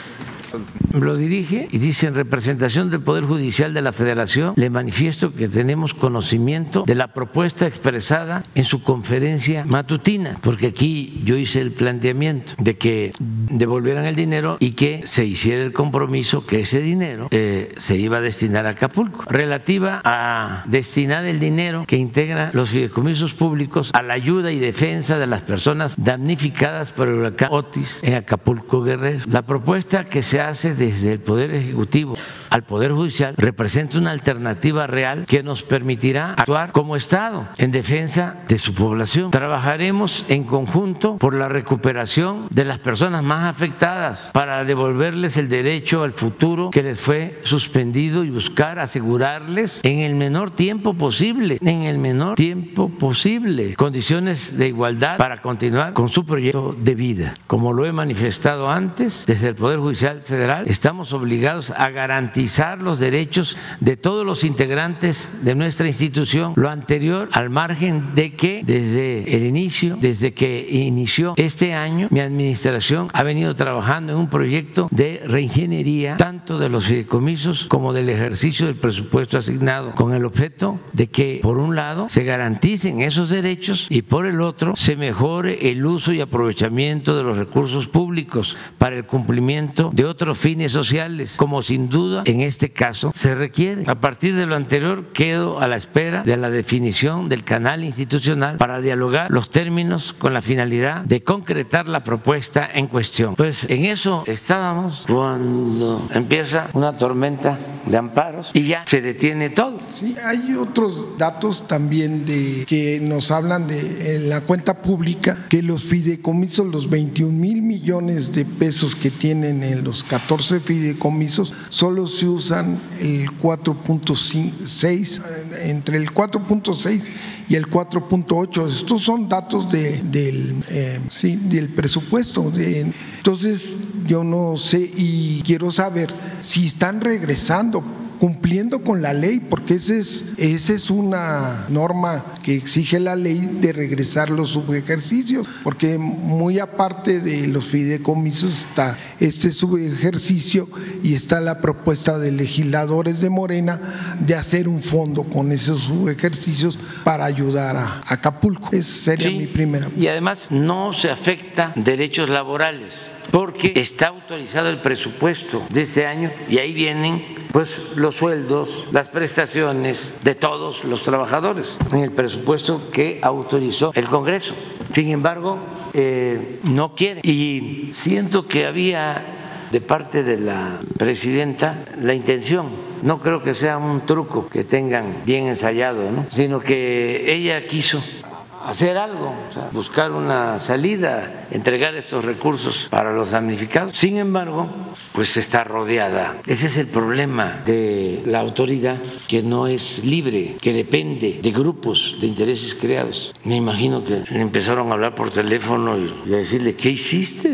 lo dirige y dice en representación del Poder Judicial de la Federación, le manifiesto que tenemos conocimiento de la propuesta expresada en su conferencia matutina, porque aquí yo hice el planteamiento de que devolvieran el dinero y que se hiciera el compromiso que ese dinero eh, se iba a destinar a Acapulco, relativa a destinar el dinero que integra los fideicomisos públicos a la ayuda y defensa de las personas damnificadas por el huracán Otis en Acapulco Guerrero. La propuesta que se hace desde el Poder Ejecutivo al Poder Judicial representa una alternativa real que nos permitirá actuar como Estado en defensa de su población. Trabajaremos en conjunto por la recuperación de las personas más afectadas para devolverles el derecho al futuro que les fue suspendido y buscar asegurarles en el menor tiempo posible, en el menor tiempo posible, condiciones de igualdad para continuar con su proyecto de vida. Como lo he manifestado antes, desde el Poder Judicial Federal estamos obligados a garantizar los derechos de todos los integrantes de nuestra institución, lo anterior al margen de que desde el inicio, desde que inició este año, mi administración ha venido trabajando en un proyecto de reingeniería tanto de los fideicomisos como del ejercicio del presupuesto asignado, con el objeto de que, por un lado, se garanticen esos derechos y por el otro, se mejore el uso y aprovechamiento de los recursos públicos para el cumplimiento de otros fines sociales, como sin duda en este caso se requiere. A partir de lo anterior, quedo a la espera de la definición del canal institucional para dialogar los términos con la finalidad de concretar la propuesta en cuestión. Pues en eso estábamos cuando empieza una tormenta de amparos y ya se detiene todo. Sí, hay otros datos también de que nos hablan de la cuenta pública que los fideicomisos, los 21 mil millones de pesos que tienen en los 14 fideicomisos solo se usan el 4.6, entre el 4.6 y el 4.8. Estos son datos de, del, eh, sí, del presupuesto. De, entonces, yo no sé y quiero saber si están regresando cumpliendo con la ley, porque esa es, esa es una norma que exige la ley de regresar los subejercicios, porque muy aparte de los fideicomisos está este subejercicio y está la propuesta de legisladores de Morena de hacer un fondo con esos subejercicios para ayudar a Acapulco. Esa sería mi primera. Y además no se afecta derechos laborales porque está autorizado el presupuesto de este año y ahí vienen pues los sueldos, las prestaciones de todos los trabajadores en el presupuesto que autorizó el Congreso. Sin embargo, eh, no quiere y siento que había de parte de la presidenta la intención no creo que sea un truco que tengan bien ensayado, ¿no? sino que ella quiso hacer algo, buscar una salida, entregar estos recursos para los damnificados. Sin embargo, pues está rodeada. Ese es el problema de la autoridad que no es libre, que depende de grupos de intereses creados. Me imagino que empezaron a hablar por teléfono y a decirle, ¿qué hiciste?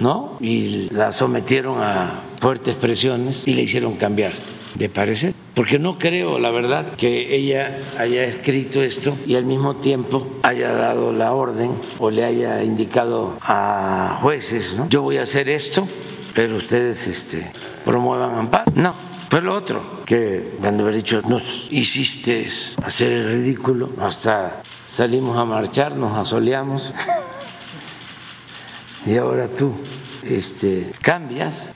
¿No? Y la sometieron a fuertes presiones y le hicieron cambiar de parecer porque no creo, la verdad, que ella haya escrito esto y al mismo tiempo haya dado la orden o le haya indicado a jueces, ¿no? Yo voy a hacer esto, pero ustedes este, promuevan amparo. No, fue lo otro, que cuando haber dicho, nos hiciste hacer el ridículo, hasta salimos a marchar, nos asoleamos. y ahora tú este, cambias.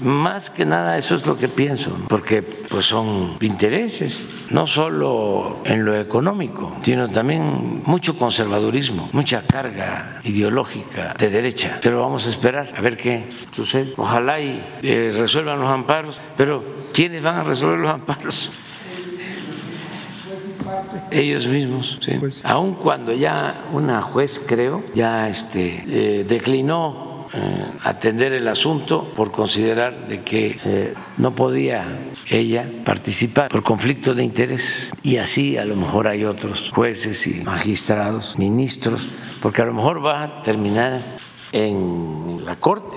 Más que nada eso es lo que pienso, porque pues son intereses, no solo en lo económico, sino también mucho conservadurismo, mucha carga ideológica de derecha. Pero vamos a esperar a ver qué sucede. Ojalá y eh, resuelvan los amparos, pero ¿quiénes van a resolver los amparos? ellos mismos, sí. Pues Aun cuando ya una juez, creo, ya este, eh, declinó eh, atender el asunto por considerar de que eh, no podía ella participar por conflicto de intereses. Y así a lo mejor hay otros jueces y magistrados, ministros, porque a lo mejor va a terminar en la corte.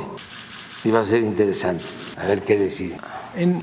Y va a ser interesante. A ver qué decide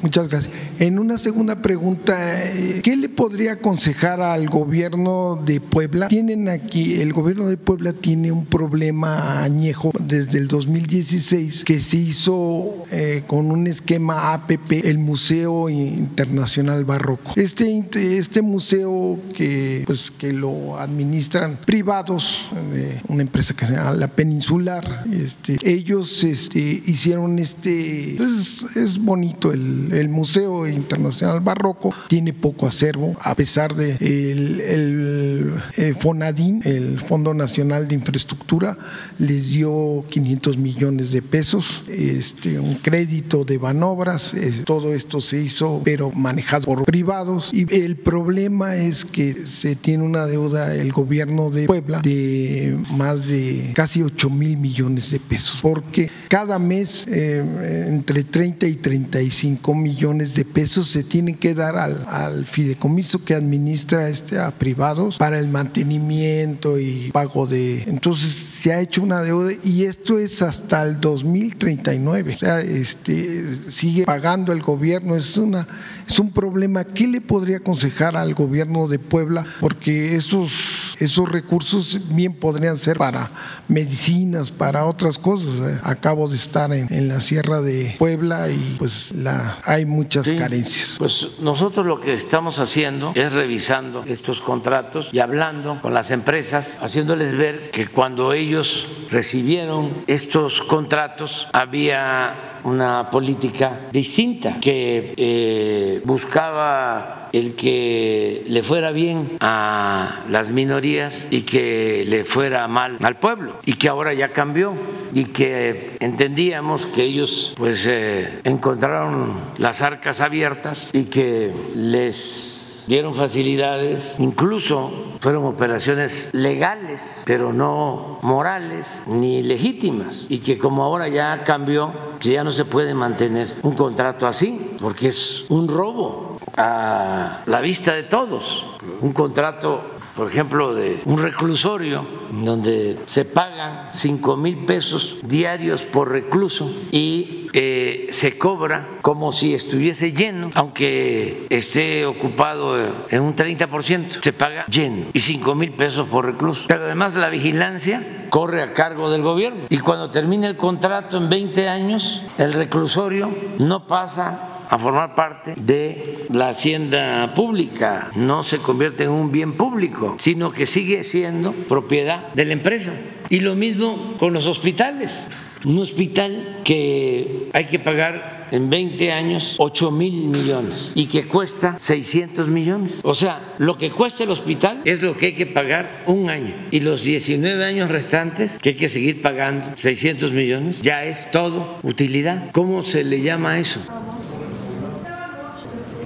muchas gracias. En una segunda pregunta, eh, ¿qué le podría aconsejar al gobierno de Puebla? Tienen aquí, el gobierno de Puebla tiene un problema añejo desde el 2016 que se hizo eh, con un esquema APP, el Museo Internacional Barroco. Este, este museo que, pues, que lo administran privados, eh, una empresa que se llama La Peninsular, este, ellos este, hicieron este, pues, es bonito el el, Museo Internacional Barroco tiene poco acervo, a pesar de el, el, eh, FONADIN, el Fondo Nacional de Infraestructura, les dio 500 millones de pesos, este, un crédito de Banobras, todo esto se hizo, pero manejado por privados. Y el problema es que se tiene una deuda el gobierno de Puebla de más de casi 8 mil millones de pesos, porque cada mes eh, entre 30 y 35 millones de pesos se tienen que dar al, fideicomiso que administra este a privados para el mantenimiento y pago de. Entonces se ha hecho una deuda y esto es hasta el 2039. O sea, este, sigue pagando el gobierno. Es una es un problema. ¿Qué le podría aconsejar al gobierno de Puebla? Porque esos, esos recursos bien podrían ser para medicinas, para otras cosas. Acabo de estar en, en la Sierra de Puebla y pues la hay muchas carencias. Pues nosotros lo que estamos haciendo es revisando estos contratos y hablando con las empresas, haciéndoles ver que cuando ellos recibieron estos contratos había una política distinta que eh, buscaba el que le fuera bien a las minorías y que le fuera mal al pueblo y que ahora ya cambió y que entendíamos que ellos pues eh, encontraron las arcas abiertas y que les dieron facilidades, incluso fueron operaciones legales, pero no morales ni legítimas, y que como ahora ya cambió, que ya no se puede mantener un contrato así, porque es un robo a la vista de todos, un contrato por ejemplo, de un reclusorio donde se pagan 5 mil pesos diarios por recluso y eh, se cobra como si estuviese lleno, aunque esté ocupado en un 30%, se paga lleno y 5 mil pesos por recluso. Pero además la vigilancia corre a cargo del gobierno. Y cuando termine el contrato en 20 años, el reclusorio no pasa a formar parte de la hacienda pública, no se convierte en un bien público, sino que sigue siendo propiedad de la empresa. Y lo mismo con los hospitales. Un hospital que hay que pagar en 20 años 8 mil millones y que cuesta 600 millones. O sea, lo que cuesta el hospital es lo que hay que pagar un año y los 19 años restantes que hay que seguir pagando 600 millones ya es todo utilidad. ¿Cómo se le llama eso?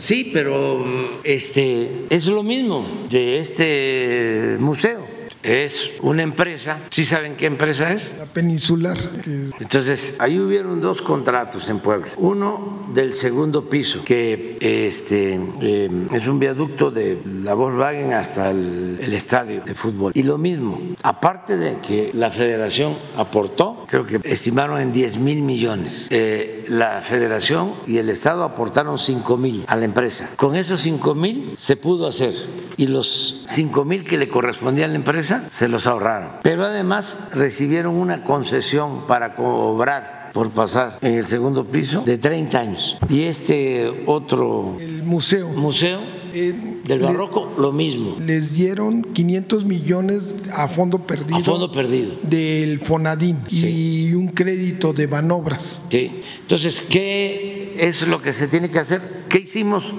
Sí, pero este es lo mismo de este museo es una empresa. ¿Sí saben qué empresa es? La Peninsular. Entonces, ahí hubieron dos contratos en Puebla. Uno del segundo piso, que este, eh, es un viaducto de la Volkswagen hasta el, estadio de fútbol. Y lo mismo, aparte de que la federación aportó, creo que estimaron en 10 mil millones, eh, la federación y el Estado aportaron 5 mil a la empresa. Con esos 5 mil se pudo hacer. Y los 5 mil que le correspondían a la empresa, se los ahorraron. Pero además recibieron una concesión para cobrar por pasar en el segundo piso de 30 años. Y este otro el museo, museo Del Barroco, lo mismo. Les dieron 500 millones a fondo perdido. A fondo perdido. Del Fonadín y un crédito de Banobras. Sí. Entonces, ¿qué es lo que se tiene que hacer? ¿Qué hicimos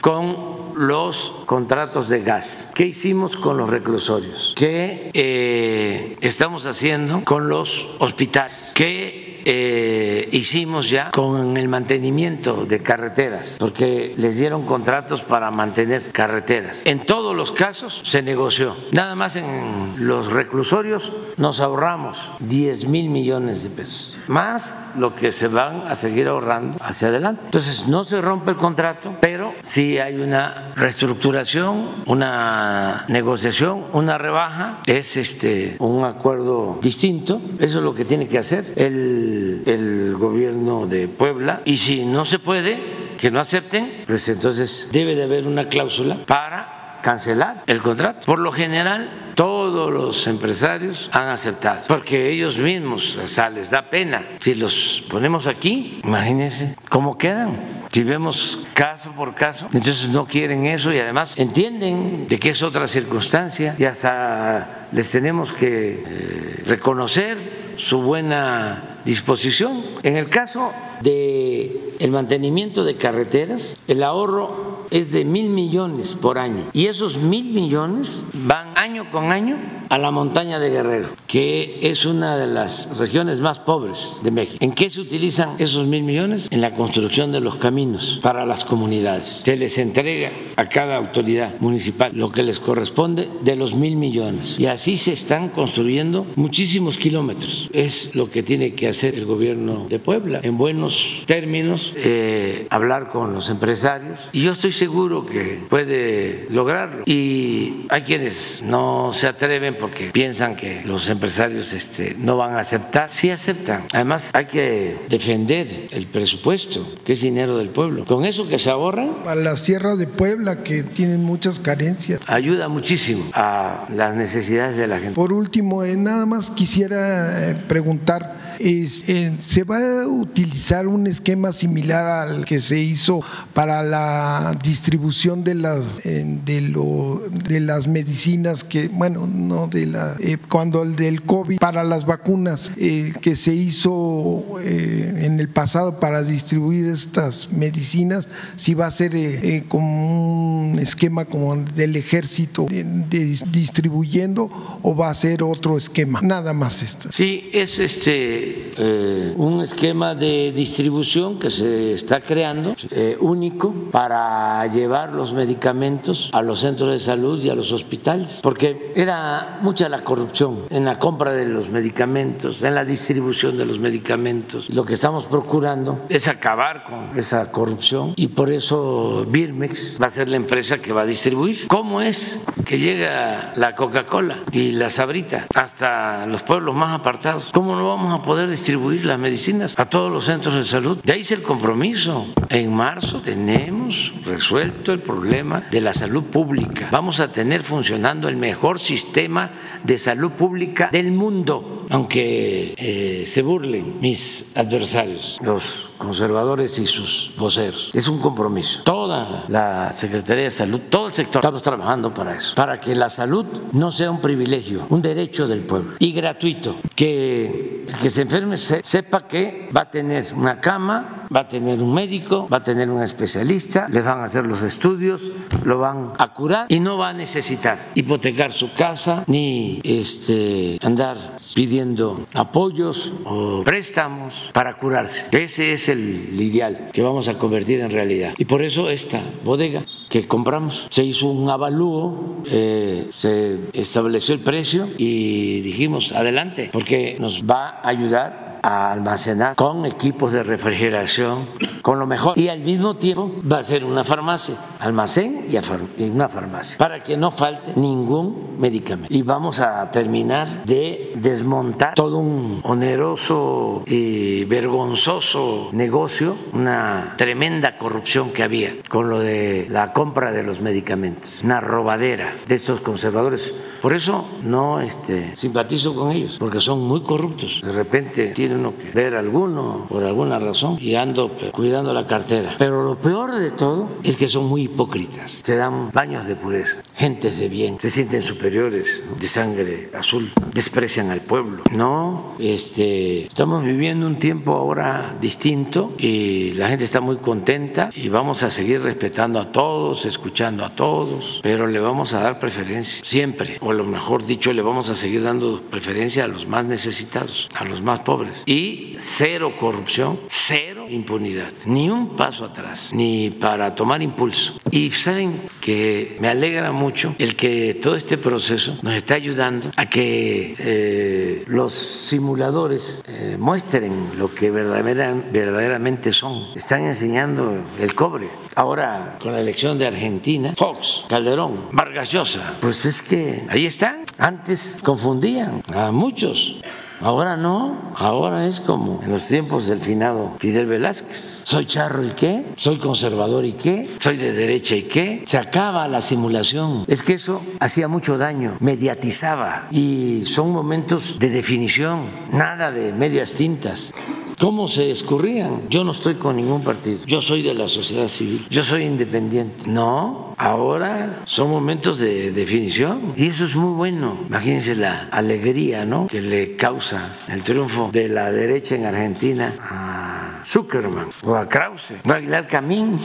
con los contratos de gas? ¿Qué hicimos con los reclusorios? ¿Qué eh, estamos haciendo con los hospitales? ¿Qué eh, hicimos ya con el mantenimiento de carreteras, porque les dieron contratos para mantener carreteras. En todos los casos se negoció. Nada más en los reclusorios nos ahorramos 10 mil millones de pesos, más lo que se van a seguir ahorrando hacia adelante. Entonces no se rompe el contrato, pero sí hay una reestructuración, una negociación, una rebaja, es este un acuerdo distinto, eso es lo que tiene que hacer el el, gobierno de Puebla y si no se puede, que no acepten, pues entonces debe de haber una cláusula para cancelar el contrato. Por lo general, todos los empresarios han aceptado, porque ellos mismos, les da pena. Si los ponemos aquí, imagínense cómo quedan. Si vemos caso por caso, entonces no quieren eso y además entienden de que es otra circunstancia y hasta les tenemos que eh, reconocer su buena disposición. En el caso de el mantenimiento de carreteras, el ahorro es de mil millones por año y esos mil millones van año con año a la montaña de Guerrero, que es una de las regiones más pobres de México. ¿En qué se utilizan esos mil millones? En la construcción de los caminos para las comunidades. Se les entrega a cada autoridad municipal lo que les corresponde de los mil millones y así se están construyendo muchísimos kilómetros. Es lo que tiene que hacer el gobierno de Puebla en buenos términos, eh, hablar con los empresarios y yo estoy seguro que puede lograrlo. Y hay quienes no se atreven porque piensan que los empresarios este, no van a aceptar. Sí aceptan. Además, hay que defender el presupuesto, que es dinero del pueblo. Con eso que se ahorran. A las tierras de Puebla, que tienen muchas carencias. Ayuda muchísimo a las necesidades de la gente. Por último, eh, nada más quisiera eh, preguntar, es, eh, ¿se va a utilizar un esquema similar al que se hizo para la distribución de las, de, lo, de las medicinas que, bueno, no de la, eh, cuando el del COVID, para las vacunas eh, que se hizo eh, en el pasado para distribuir estas medicinas, si va a ser como un esquema como del ejército distribuyendo o va a ser otro esquema, nada más esto. Sí, es este un esquema de distribución que se está creando, único, para llevar los medicamentos a los centros de salud y a los hospitales, porque era mucha la corrupción en la compra de los medicamentos, en la distribución de los medicamentos. Lo que estamos procurando es acabar con esa corrupción y por eso Birmex va a ser la empresa que va a distribuir. ¿Cómo es que llega la Coca-Cola y la Sabrita hasta los pueblos más apartados? ¿Cómo no vamos a poder distribuir las medicinas a todos los centros de salud? De ahí es el compromiso. En marzo tenemos resuelto el problema de la salud pública. Vamos a tener funcionando el mejor sistema de salud pública del mundo, aunque eh, se burlen mis adversarios, los conservadores y sus voceros. Es un compromiso. Toda la Secretaría de Salud, todo el sector, estamos trabajando para eso, para que la salud no sea un privilegio, un derecho del pueblo y gratuito, que el que se enferme sepa que va a tener una cama, va a tener un médico, va a tener un especialista, le van a hacer los estudios, lo van a curar y no va a necesitar hipotecar su casa ni este, andar pidiendo apoyos o préstamos para curarse. Ese es el ideal que vamos a convertir en realidad. Y por eso esta bodega que compramos se hizo un avalúo, eh, se estableció el precio y dijimos adelante porque nos va a ayudar that. A almacenar con equipos de refrigeración, con lo mejor. Y al mismo tiempo va a ser una farmacia, almacén y una farmacia, para que no falte ningún medicamento. Y vamos a terminar de desmontar todo un oneroso y vergonzoso negocio, una tremenda corrupción que había con lo de la compra de los medicamentos, una robadera de estos conservadores Por eso no este, simpatizo con ellos, porque son muy corruptos. De repente tiene uno que ver alguno por alguna razón y ando cuidando la cartera. Pero lo peor de todo es que son muy hipócritas. Se dan baños de pureza, gentes de bien, se sienten superiores, de sangre azul, desprecian al pueblo. No, este, estamos viviendo un tiempo ahora distinto y la gente está muy contenta y vamos a seguir respetando a todos, escuchando a todos, pero le vamos a dar preferencia siempre, o lo mejor dicho, le vamos a seguir dando preferencia a los más necesitados, a los más pobres. Y cero corrupción, cero impunidad, ni un paso atrás, ni para tomar impulso. Y saben que me alegra mucho el que todo este proceso nos está ayudando a que eh, los simuladores eh, muestren lo que verdaderamente son. Están enseñando el cobre. Ahora, con la elección de Argentina, Fox, Calderón, Vargas Llosa, pues es que ahí están. Antes confundían a muchos. Ahora no, ahora es como en los tiempos del finado Fidel Velázquez. Soy charro y qué, soy conservador y qué, soy de derecha y qué. Se acaba la simulación. Es que eso hacía mucho daño, mediatizaba y son momentos de definición, nada de medias tintas. ¿Cómo se escurrían? Yo no estoy con ningún partido. Yo soy de la sociedad civil. Yo soy independiente. No, ahora son momentos de definición y eso es muy bueno. Imagínense la alegría, ¿no? Que le causa el triunfo de la derecha en Argentina a Zuckerman o a Krause o a Aguilar Camín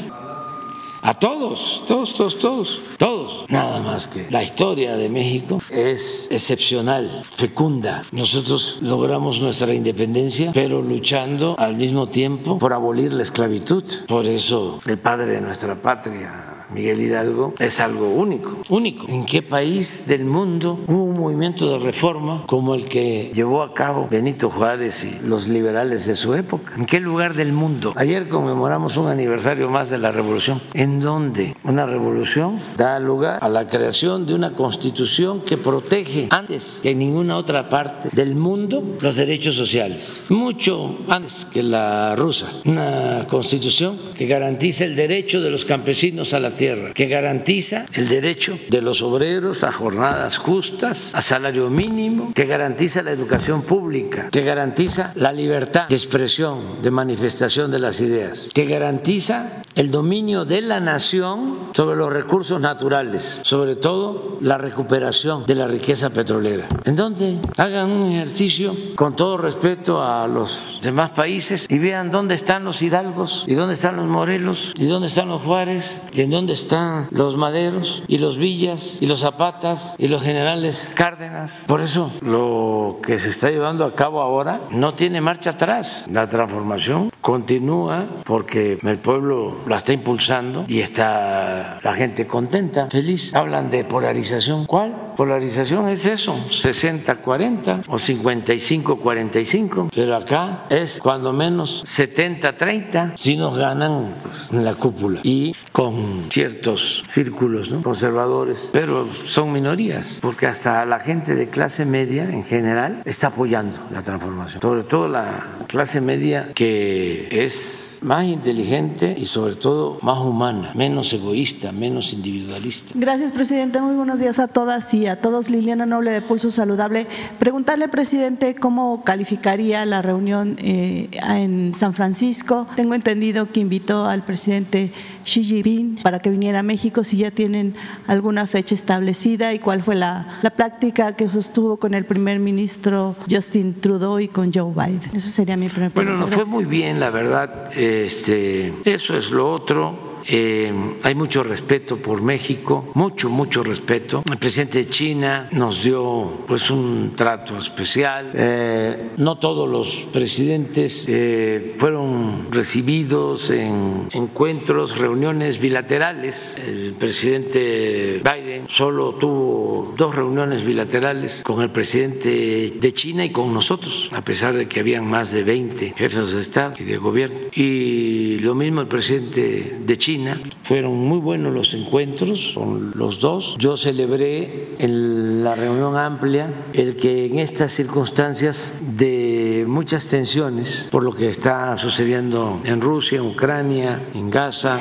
a todos, todos, todos, todos, todos. Nada más que la historia de México es excepcional, fecunda. Nosotros logramos nuestra independencia, pero luchando al mismo tiempo por abolir la esclavitud. Por eso el padre de nuestra patria Miguel Hidalgo es algo único, único. ¿En qué país del mundo hubo un movimiento de reforma como el que llevó a cabo Benito Juárez y los liberales de su época? ¿En qué lugar del mundo? Ayer conmemoramos un aniversario más de la revolución. ¿En dónde? Una revolución da lugar a la creación de una constitución que protege antes que en ninguna otra parte del mundo los derechos sociales. Mucho antes que la rusa. Una constitución que garantiza el derecho de los campesinos a la tierra, que garantiza el derecho de los obreros a jornadas justas, a salario mínimo, que garantiza la educación pública, que garantiza la libertad de expresión, de manifestación de las ideas, que garantiza el dominio de la nación sobre los recursos naturales, sobre todo la recuperación de la riqueza petrolera. ¿En dónde? Hagan un ejercicio con todo respeto a los demás países y vean dónde están los hidalgos y dónde están los morelos y dónde están los juárez y en dónde dónde están los Maderos y los Villas y los Zapatas y los generales Cárdenas. Por eso lo que se está llevando a cabo ahora no tiene marcha atrás. La transformación continúa porque el pueblo la está impulsando y está la gente contenta, feliz. Hablan de polarización. ¿Cuál? Polarización es eso, 60-40 o 55-45, pero acá es cuando menos 70-30 si nos ganan pues, la cúpula y con ciertos círculos conservadores, pero son minorías, porque hasta la gente de clase media en general está apoyando la transformación, sobre todo la clase media que es más inteligente y sobre todo más humana, menos egoísta, menos individualista. Gracias, presidente. Muy buenos días a todas y a todos. Liliana Noble de Pulso Saludable. Preguntarle, presidente, cómo calificaría la reunión eh, en San Francisco. Tengo entendido que invitó al presidente Xi Jinping para que viniera a México, si ya tienen alguna fecha establecida y cuál fue la, la práctica que sostuvo con el primer ministro Justin Trudeau y con Joe Biden. Eso sería mi primera pregunta. Bueno, no fue muy bien, la verdad. Este, eso es lo otro eh, hay mucho respeto por México, mucho, mucho respeto. El presidente de China nos dio pues un trato especial. Eh, no todos los presidentes eh, fueron recibidos en encuentros, reuniones bilaterales. El presidente Biden solo tuvo dos reuniones bilaterales con el presidente de China y con nosotros, a pesar de que habían más de 20 jefes de Estado y de gobierno. Y lo mismo el presidente de China fueron muy buenos los encuentros con los dos. Yo celebré en la reunión amplia el que en estas circunstancias de muchas tensiones por lo que está sucediendo en Rusia, en Ucrania, en Gaza,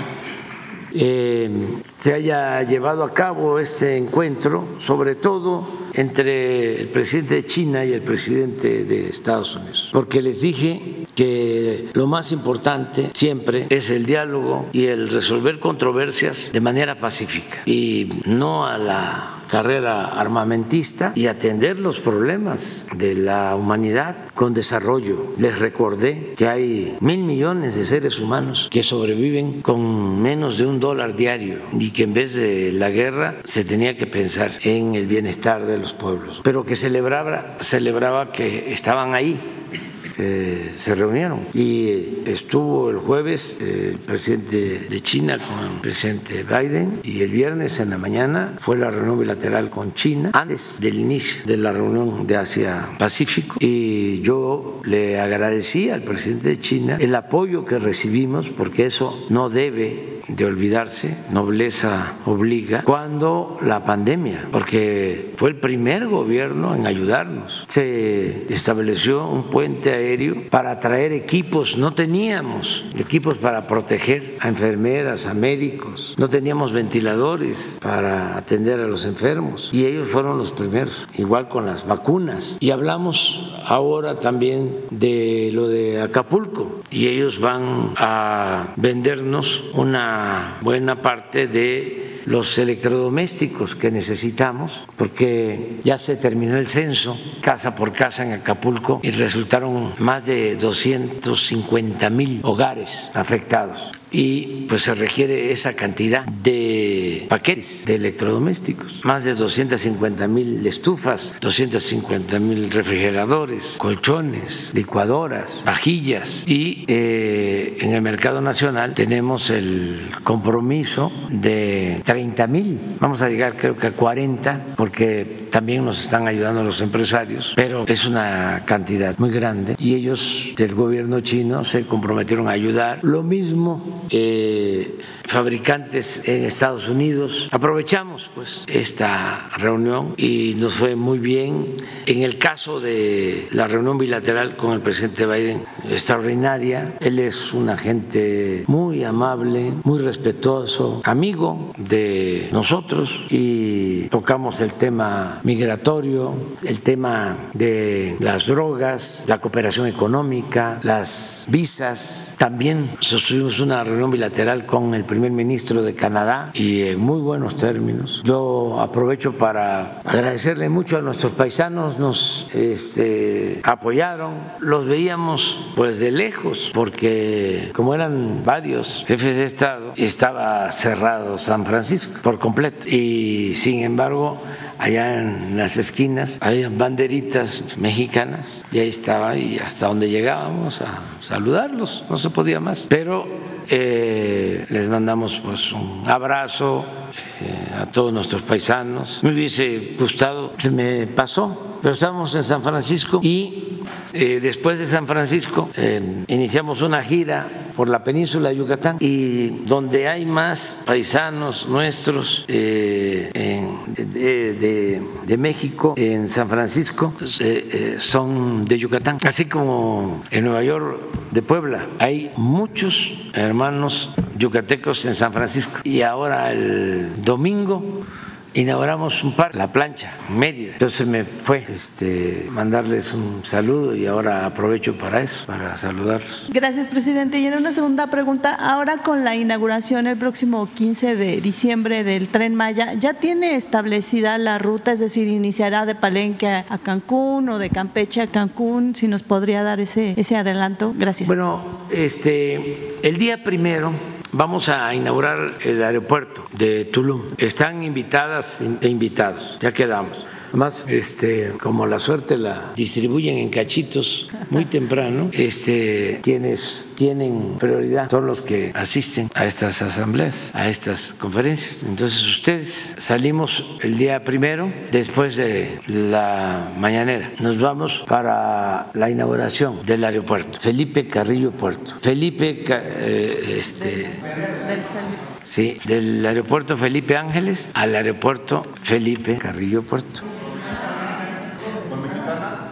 eh, se haya llevado a cabo este encuentro, sobre todo entre el presidente de China y el presidente de Estados Unidos, porque les dije que lo más importante siempre es el diálogo y el resolver controversias de manera pacífica y no a la carrera armamentista y atender los problemas de la humanidad con desarrollo. Les recordé que hay mil millones de seres humanos que sobreviven con menos de un dólar diario y que en vez de la guerra se tenía que pensar en el bienestar de los pueblos, pero que celebraba, celebraba que estaban ahí se reunieron y estuvo el jueves el presidente de China con el presidente Biden y el viernes en la mañana fue la reunión bilateral con China antes del inicio de la reunión de Asia-Pacífico y yo le agradecí al presidente de China el apoyo que recibimos porque eso no debe de olvidarse, nobleza obliga, cuando la pandemia, porque fue el primer gobierno en ayudarnos. Se estableció un puente aéreo para traer equipos, no teníamos equipos para proteger a enfermeras, a médicos, no teníamos ventiladores para atender a los enfermos y ellos fueron los primeros, igual con las vacunas. Y hablamos ahora también de lo de Acapulco y ellos van a vendernos una buena parte de los electrodomésticos que necesitamos, porque ya se terminó el censo casa por casa en Acapulco y resultaron más de 250 mil hogares afectados y pues se requiere esa cantidad de paquetes de electrodomésticos, más de 250 mil estufas, 250 mil refrigeradores, colchones, licuadoras, vajillas y eh, en el mercado nacional tenemos el compromiso de 30 mil, vamos a llegar creo que a 40 porque también nos están ayudando los empresarios, pero es una cantidad muy grande y ellos del gobierno chino se comprometieron a ayudar. Lo mismo eh, fabricantes en Estados Unidos. Aprovechamos pues esta reunión y nos fue muy bien. En el caso de la reunión bilateral con el presidente Biden, extraordinaria. Él es un agente muy amable, muy respetuoso, amigo de nosotros y tocamos el tema migratorio, el tema de las drogas, la cooperación económica, las visas. También sostuvimos una reunión bilateral con el primer ministro de Canadá y en muy buenos términos. Yo aprovecho para agradecerle mucho a nuestros paisanos, nos este, apoyaron, los veíamos pues de lejos porque como eran varios jefes de Estado, estaba cerrado San Francisco por completo y sin embargo allá en las esquinas había banderitas mexicanas y ahí estaba y hasta donde llegábamos a saludarlos, no se podía más. Pero eh, les mandamos pues un abrazo eh, a todos nuestros paisanos. Me hubiese gustado, se me pasó, pero estamos en San Francisco y eh, después de San Francisco iniciamos una gira por la península de Yucatán y donde hay más paisanos nuestros eh, de, México, en San Francisco, pues, eh, eh, son de Yucatán, así como en Nueva York de Puebla. Hay muchos hermanos yucatecos en San Francisco y ahora el domingo inauguramos un par, la plancha, Mérida. Entonces me fue este, mandarles un saludo y ahora aprovecho para eso, para saludarlos. Gracias, presidente. Y en una segunda pregunta, ahora con la inauguración el próximo 15 de diciembre del tren Maya, ¿ya tiene establecida la ruta? Es decir, iniciará de Palenque a Cancún o de Campeche a Cancún, si nos podría dar ese, ese adelanto. Gracias. Bueno, este, el día primero vamos a inaugurar el aeropuerto de Tulum. Están invitadas e invitados, ya quedamos. Más, este, como la suerte la distribuyen en cachitos muy temprano, este, quienes tienen prioridad son los que asisten a estas asambleas, a estas conferencias. Entonces ustedes salimos el día primero, después de la mañanera. Nos vamos para la inauguración del aeropuerto, Felipe Carrillo Puerto. Felipe, eh, este, Sí, del aeropuerto Felipe Ángeles al aeropuerto Felipe Carrillo Puerto.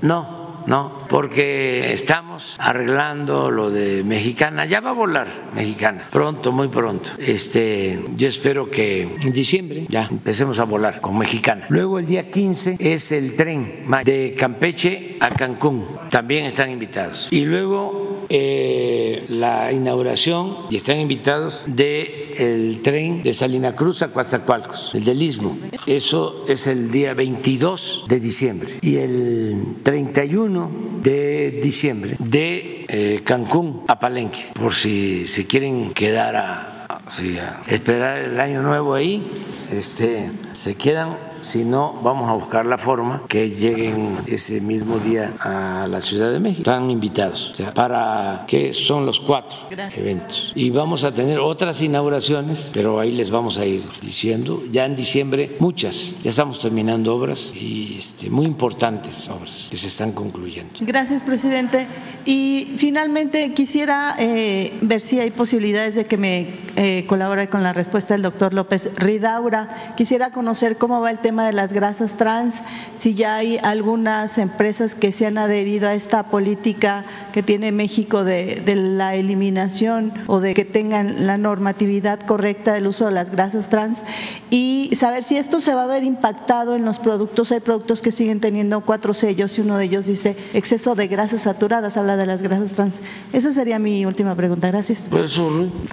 No, no, porque estamos arreglando lo de Mexicana. Ya va a volar Mexicana, pronto, muy pronto. Este, yo espero que en diciembre ya empecemos a volar con Mexicana. Luego el día 15 es el tren de Campeche a Cancún. También están invitados. Y luego eh, la inauguración, y están invitados, el tren de Salina Cruz a Coatzacoalcos, el del Istmo. Eso es el día 22 de diciembre. Y el 31 de diciembre de eh, Cancún a Palenque, por si se quieren quedar a, a esperar el año nuevo ahí, este, se quedan si no, vamos a buscar la forma que lleguen ese mismo día a la Ciudad de México. Están invitados. O sea, para que son los cuatro eventos. Y vamos a tener otras inauguraciones, pero ahí les vamos a ir diciendo. Ya en diciembre, muchas. Ya estamos terminando obras y este, muy importantes obras que se están concluyendo. Gracias, presidente. Y finalmente quisiera eh, ver si hay posibilidades de que me eh, colabore con la respuesta del doctor López Ridaura. Quisiera conocer cómo va el tema de las grasas trans, si ya hay algunas empresas que se han adherido a esta política que tiene México de, la eliminación o de que tengan la normatividad correcta del uso de las grasas trans y saber si esto se va a ver impactado en los productos. Hay productos que siguen teniendo cuatro sellos y uno de ellos dice exceso de grasas saturadas, habla de las grasas trans. Esa sería mi última pregunta. Gracias.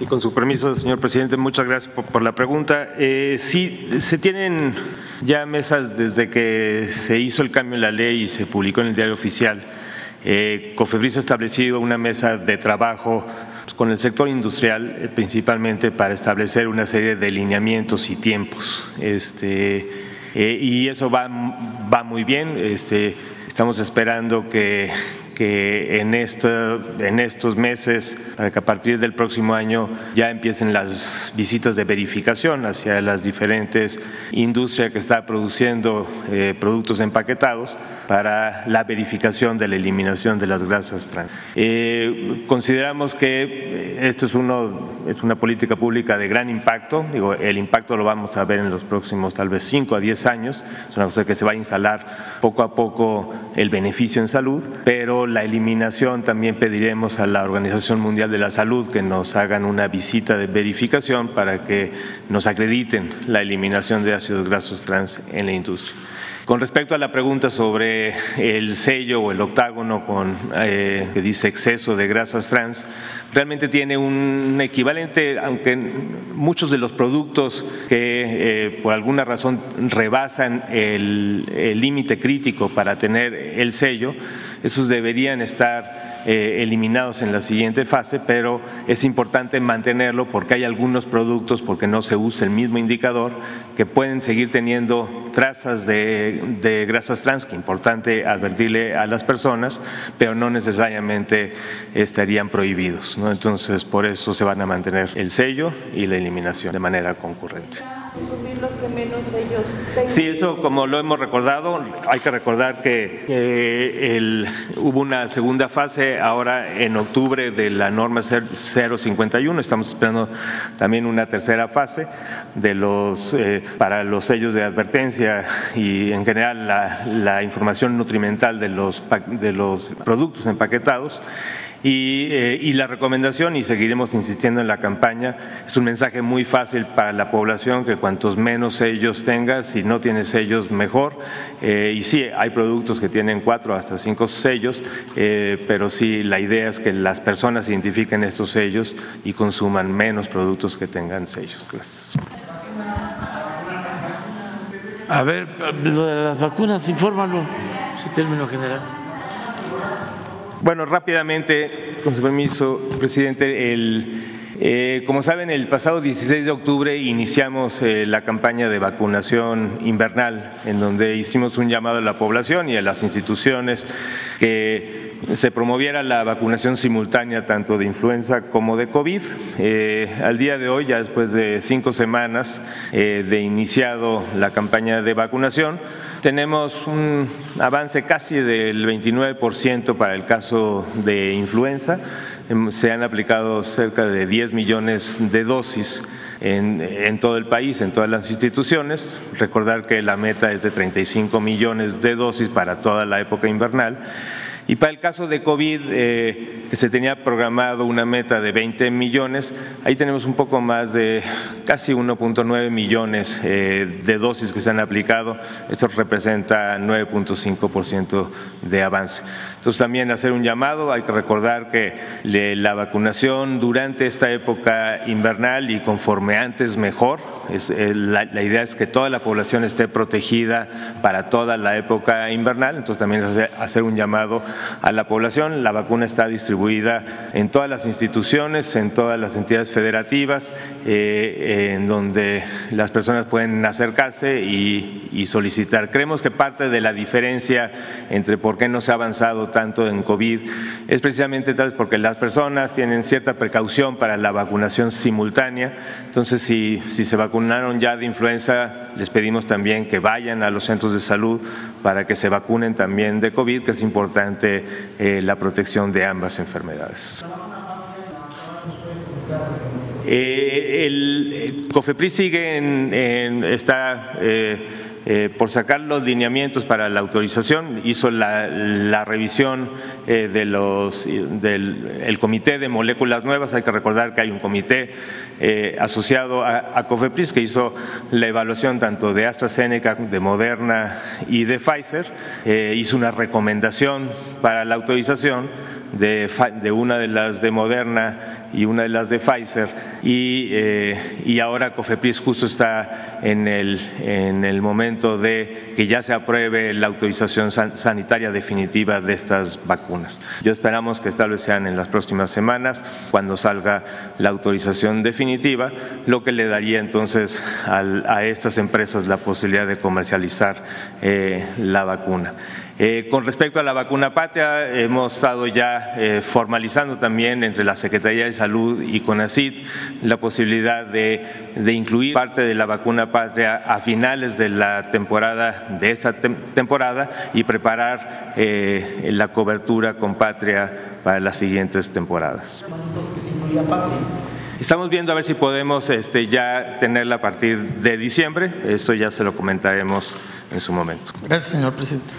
Y con su permiso, señor presidente, muchas gracias por, la pregunta. Eh, sí, se tienen ya mesas desde que se hizo el cambio en la ley y se publicó en el diario oficial. Eh, Cofebris ha establecido una mesa de trabajo con el sector industrial eh, principalmente para establecer una serie de lineamientos y tiempos. Este, eh, y eso va, va muy bien. Este, estamos esperando que que en, estos meses, para que a partir del próximo año ya empiecen las visitas de verificación hacia las diferentes industrias que está produciendo eh, productos empaquetados para la verificación de la eliminación de las grasas trans. Eh, consideramos que eh, esto es, uno, es una política pública de gran impacto, digo, el impacto lo vamos a ver en los próximos tal vez 5 a 10 años, es una cosa que se va a instalar poco a poco el beneficio en salud, pero la eliminación también pediremos a la Organización Mundial de la Salud que nos hagan una visita de verificación para que nos acrediten la eliminación de ácidos grasos trans en la industria. Con respecto a la pregunta sobre el sello o el octágono con, eh, que dice exceso de grasas trans, realmente tiene un equivalente, aunque muchos de los productos que eh, por alguna razón rebasan el límite crítico para tener el sello, esos deberían estar eliminados en la siguiente fase, pero es importante mantenerlo porque hay algunos productos, porque no se usa el mismo indicador, que pueden seguir teniendo trazas de, grasas trans, que es importante advertirle a las personas, pero no necesariamente estarían prohibidos. Entonces, por eso se van a mantener el sello y la eliminación de manera concurrente los que menos ellos tengan. Sí, eso como lo hemos recordado, hay que recordar que el, hubo una segunda fase ahora en octubre de la norma 051, estamos esperando también una tercera fase de los, eh, para los sellos de advertencia y en general la, información nutrimental de los, de los productos empaquetados. Eh, y, la recomendación, y seguiremos insistiendo en la campaña, es un mensaje muy fácil para la población, que cuantos menos sellos tengas, si no tienes sellos, mejor. Eh, y sí, hay productos que tienen cuatro hasta cinco sellos, eh, pero sí, la idea es que las personas identifiquen estos sellos y consuman menos productos que tengan sellos. Gracias. A ver, las vacunas, infórmalo, su término general. Bueno, rápidamente, con su permiso, presidente, eh, como saben, el pasado 16 de octubre iniciamos eh, la campaña de vacunación invernal, en donde hicimos un llamado a la población y a las instituciones que se promoviera la vacunación simultánea tanto de influenza como de COVID. Eh, al día de hoy, ya después de cinco semanas de iniciado la campaña de vacunación, tenemos un avance casi del 29% para el caso de influenza. Em, se han aplicado cerca de 10 millones de dosis en, todo el país, en todas las instituciones. Recordar que la meta es de 35 millones de dosis para toda la época invernal. Y para el caso de COVID, eh, que se tenía programado una meta de 20 millones, ahí tenemos un poco más de casi 1.9 millones eh, de dosis que se han aplicado. Esto representa 9.5% de avance. Entonces también hacer un llamado, hay que recordar que la vacunación durante esta época invernal y conforme antes mejor, la, idea es que toda la población esté protegida para toda la época invernal, entonces también hacer, hacer un llamado a la población, la vacuna está distribuida en todas las instituciones, en todas las entidades federativas, eh, en donde las personas pueden acercarse y, y solicitar. Creemos que parte de la diferencia entre por qué no se ha avanzado tanto en COVID es precisamente tal vez porque las personas tienen cierta precaución para la vacunación simultánea. Entonces, si, si se vacunaron ya de influenza, les pedimos también que vayan a los centros de salud para que se vacunen también de COVID, que es importante eh, la protección de ambas enfermedades. Eh, el, COFEPRIS sigue en, en está eh, eh, por sacar los lineamientos para la autorización, hizo la, revisión eh, de los, del el comité de moléculas nuevas. Hay que recordar que hay un comité eh, asociado a, COFEPRIS que hizo la evaluación tanto de AstraZeneca, de Moderna y de Pfizer. hizo una recomendación para la autorización de, de una de las de Moderna y una de las de Pfizer y, eh, y ahora COFEPRIS justo está en el, en el momento de que ya se apruebe la autorización sanitaria definitiva de estas vacunas. Yo esperamos que tal vez sean en las próximas semanas cuando salga la autorización definitiva, lo que le daría entonces a estas empresas la posibilidad de comercializar eh, la vacuna. Eh, con respecto a la vacuna patria, hemos estado ya eh, formalizando también entre la Secretaría de Salud y CONACID la posibilidad de, incluir parte de la vacuna patria a finales de la temporada, de esta temporada, y preparar eh, la cobertura con patria para las siguientes temporadas. Estamos viendo a ver si podemos este, ya tenerla a partir de diciembre. Esto ya se lo comentaremos en su momento. Gracias, señor presidente.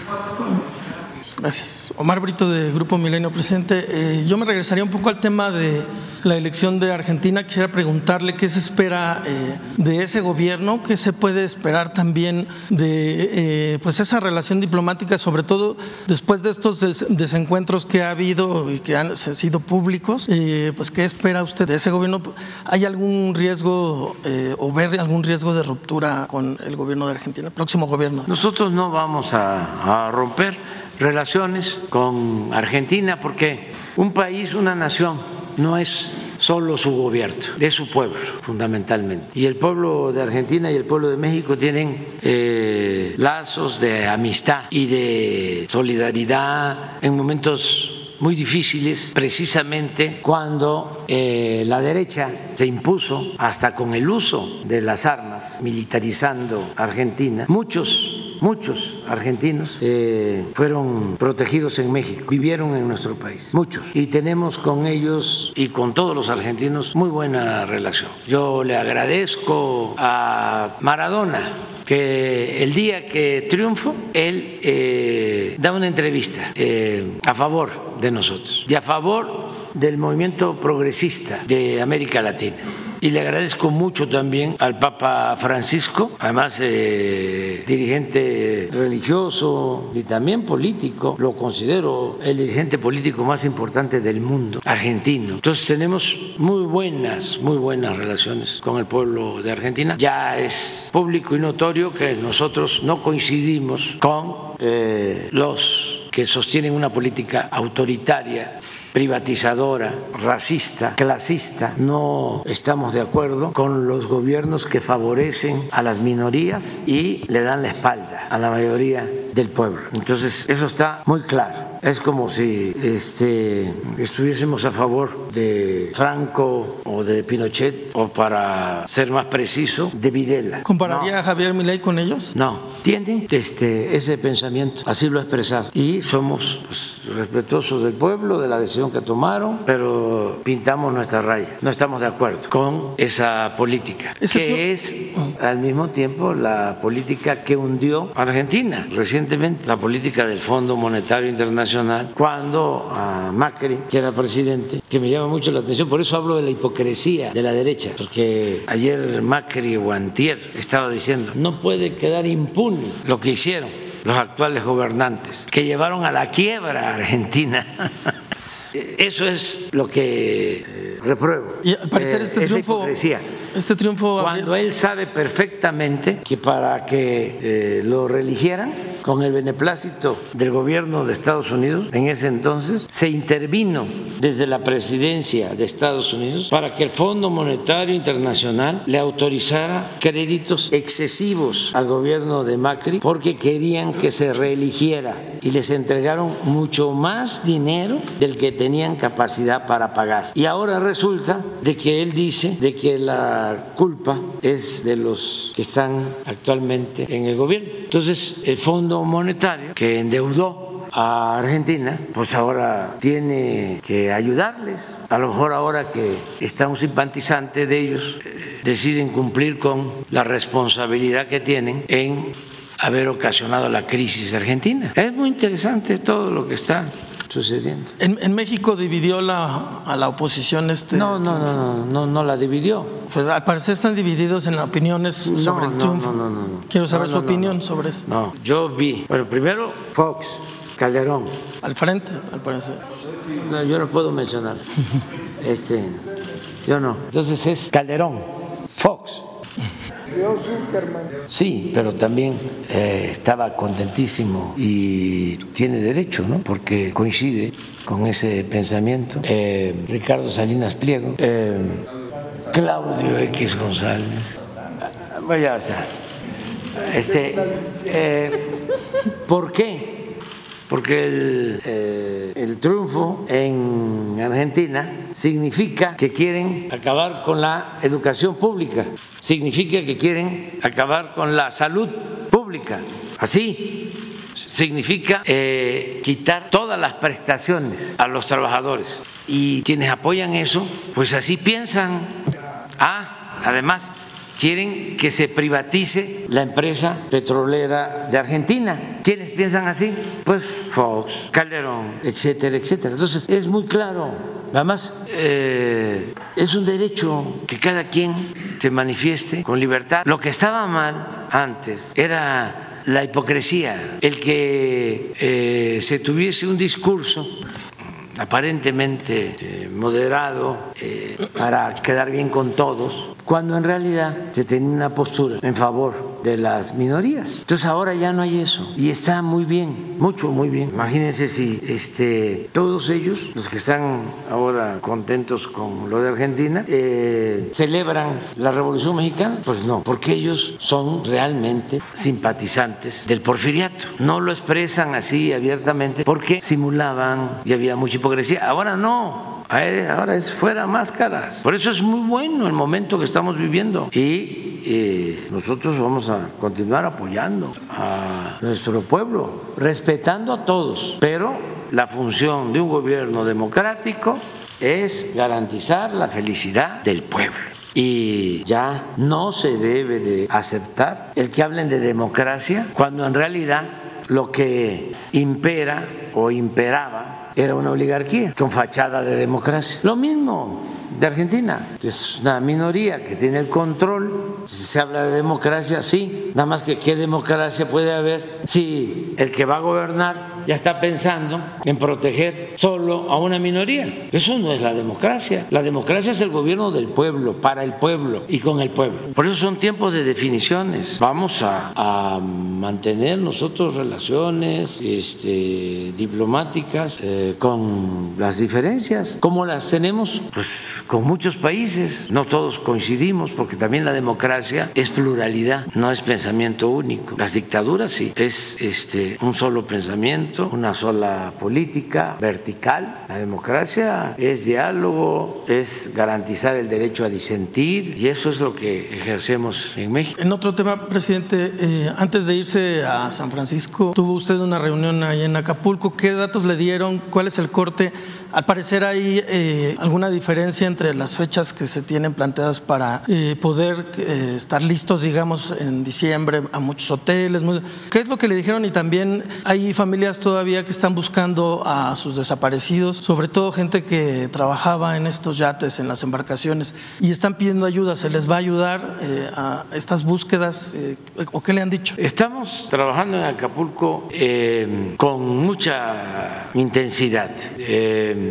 Gracias. Omar Brito de Grupo Milenio Presente. Eh, yo me regresaría un poco al tema de la elección de Argentina. Quisiera preguntarle qué se espera eh, de ese gobierno, qué se puede esperar también de eh, pues esa relación diplomática, sobre todo después de estos desencuentros que ha habido y que han sido públicos. pues qué espera usted de ese gobierno. ¿Hay algún riesgo o ver algún riesgo de ruptura con el gobierno de Argentina, el próximo gobierno? Nosotros no vamos a romper relaciones con Argentina porque un país, una nación, no es solo su gobierno, es su pueblo fundamentalmente. Y el pueblo de Argentina y el pueblo de México tienen eh, lazos de amistad y de solidaridad en momentos muy difíciles, precisamente cuando eh, la derecha se impuso hasta con el uso de las armas, militarizando Argentina. Muchos muchos argentinos eh, fueron protegidos en México, vivieron en nuestro país, muchos. Y tenemos con ellos y con todos los argentinos muy buena relación. Yo le agradezco a Maradona que el día que triunfo, él eh, da una entrevista eh, a favor de nosotros y a favor del movimiento progresista de América Latina y le agradezco mucho también al Papa Francisco, además eh, dirigente religioso y también político, lo considero el dirigente político más importante del mundo, argentino. Entonces tenemos muy buenas, muy buenas relaciones con el pueblo de Argentina. Ya es público y notorio que nosotros no coincidimos con eh, los que sostienen una política autoritaria privatizadora, racista, clasista. No estamos de acuerdo con los gobiernos que favorecen a las minorías y le dan la espalda a la mayoría del pueblo. Entonces, eso está muy claro. Es como si este, estuviésemos a favor de Franco o de Pinochet, o para ser más preciso, de Videla. ¿Compararía a Javier Milei con ellos? No, tienen este, ese pensamiento, así lo ha expresado. Y somos pues, respetuosos del pueblo, de la decisión que tomaron, pero pintamos nuestra raya. No estamos de acuerdo con esa política, que es al mismo tiempo la política que hundió a Argentina recientemente, la política del Fondo Monetario Internacional, cuando a Macri, que era presidente, que me llama mucho la atención, por eso hablo de la hipocresía de la derecha, porque ayer Macri o Antier estaba diciendo, no puede quedar impune lo que hicieron los actuales gobernantes, que llevaron a la quiebra a Argentina. Eso es lo que eh, repruebo. Y al parecer este eh, esa triunfo, hipocresía. este triunfo Cuando él sabe perfectamente que para que eh, lo religieran, con el beneplácito del gobierno de Estados Unidos en ese entonces, se intervino desde la presidencia de Estados Unidos para que el Fondo Monetario Internacional le autorizara créditos excesivos al gobierno de Macri porque querían que se reeligiera y les entregaron mucho más dinero del que tenían capacidad para pagar. Y ahora resulta de que él dice de que la culpa es de los que están actualmente en el gobierno. Entonces, el Fondo Monetario, que endeudó a Argentina, pues ahora tiene que ayudarles. A lo mejor ahora que está un simpatizante de ellos, eh, deciden cumplir con la responsabilidad que tienen en haber ocasionado la crisis argentina. Es muy interesante todo lo que está sucediendo. En, en México dividió la, a la oposición este. No, no, no, no, no, no la dividió. Pues al parecer están divididos en opiniones sobre el no, triunfo. no, no, no. Quiero saber No, su no, no, opinión no. sobre eso. No, yo vi. Bueno, primero Fox, Calderón. Al frente, al parecer. No, yo no puedo mencionar. Este, yo no. Entonces es Calderón, Fox. Sí, pero también eh, estaba contentísimo y tiene derecho, ¿no? Porque coincide con ese pensamiento. Eh, Ricardo Salinas Pliego, eh, Claudio X González. Ah, Vaya, o sea, este, ¿por qué? Porque el, eh, el triunfo en Argentina significa que quieren acabar con la educación pública, significa que quieren acabar con la salud pública. Así significa eh, quitar todas las prestaciones a los trabajadores. Y quienes apoyan eso, pues así piensan. Ah, además, quieren que se privatice la empresa petrolera de Argentina. ¿Quiénes piensan así? Pues Fox, Calderón, etcétera, etcétera. Entonces, es muy claro. Además, eh, es un derecho que cada quien se manifieste con libertad. Lo que estaba mal antes era la hipocresía, el que eh, se tuviese un discurso aparentemente eh, moderado eh, para quedar bien con todos, cuando en realidad se tenía una postura en favor de las minorías. Entonces ahora ya no hay eso y está muy bien, mucho, muy bien. Imagínense si este, todos ellos, los que están ahora contentos con lo de Argentina, eh, celebran la Revolución Mexicana, pues no, porque ellos son realmente simpatizantes del porfiriato. No lo expresan así abiertamente porque simulaban y había mucha hipocresía. Ahora no, ahora es fuera máscaras. Por eso es muy bueno el momento que estamos viviendo y eh, nosotros vamos a continuar apoyando a nuestro pueblo, respetando a todos, pero la función de un gobierno democrático es garantizar la felicidad del pueblo. Y ya no se debe de aceptar el que hablen de democracia cuando en realidad lo que impera o imperaba era una oligarquía con fachada de democracia. Lo mismo de Argentina, es una minoría que tiene el control. Si se habla de democracia, sí, nada más que qué democracia puede haber si el que va a gobernar ya está pensando en proteger solo a una minoría. Eso no es la democracia. La democracia es el gobierno del pueblo, para el pueblo y con el pueblo. Por eso son tiempos de definiciones. Vamos a, mantener nosotros relaciones este, diplomáticas eh, con las diferencias, como las tenemos pues, con muchos países. No todos coincidimos, porque también la democracia es pluralidad, no es pensamiento único. Las dictaduras sí, es este, un solo pensamiento, una sola política vertical. La democracia es diálogo, es garantizar el derecho a disentir y eso es lo que ejercemos en México. En otro tema, presidente, eh, antes de irse a San Francisco, tuvo usted una reunión ahí en Acapulco. ¿Qué datos le dieron? ¿Cuál es el corte? Al parecer hay eh, alguna diferencia entre las fechas que se tienen planteadas para eh, poder eh, estar listos, digamos, en diciembre a muchos hoteles. ¿Qué es lo que le dijeron? Y también hay familias todavía que están buscando a sus desaparecidos, sobre todo gente que trabajaba en estos yates, en las embarcaciones, y están pidiendo ayuda. ¿Se les va a ayudar a estas búsquedas? ¿O qué le han dicho? Estamos trabajando en Acapulco con mucha intensidad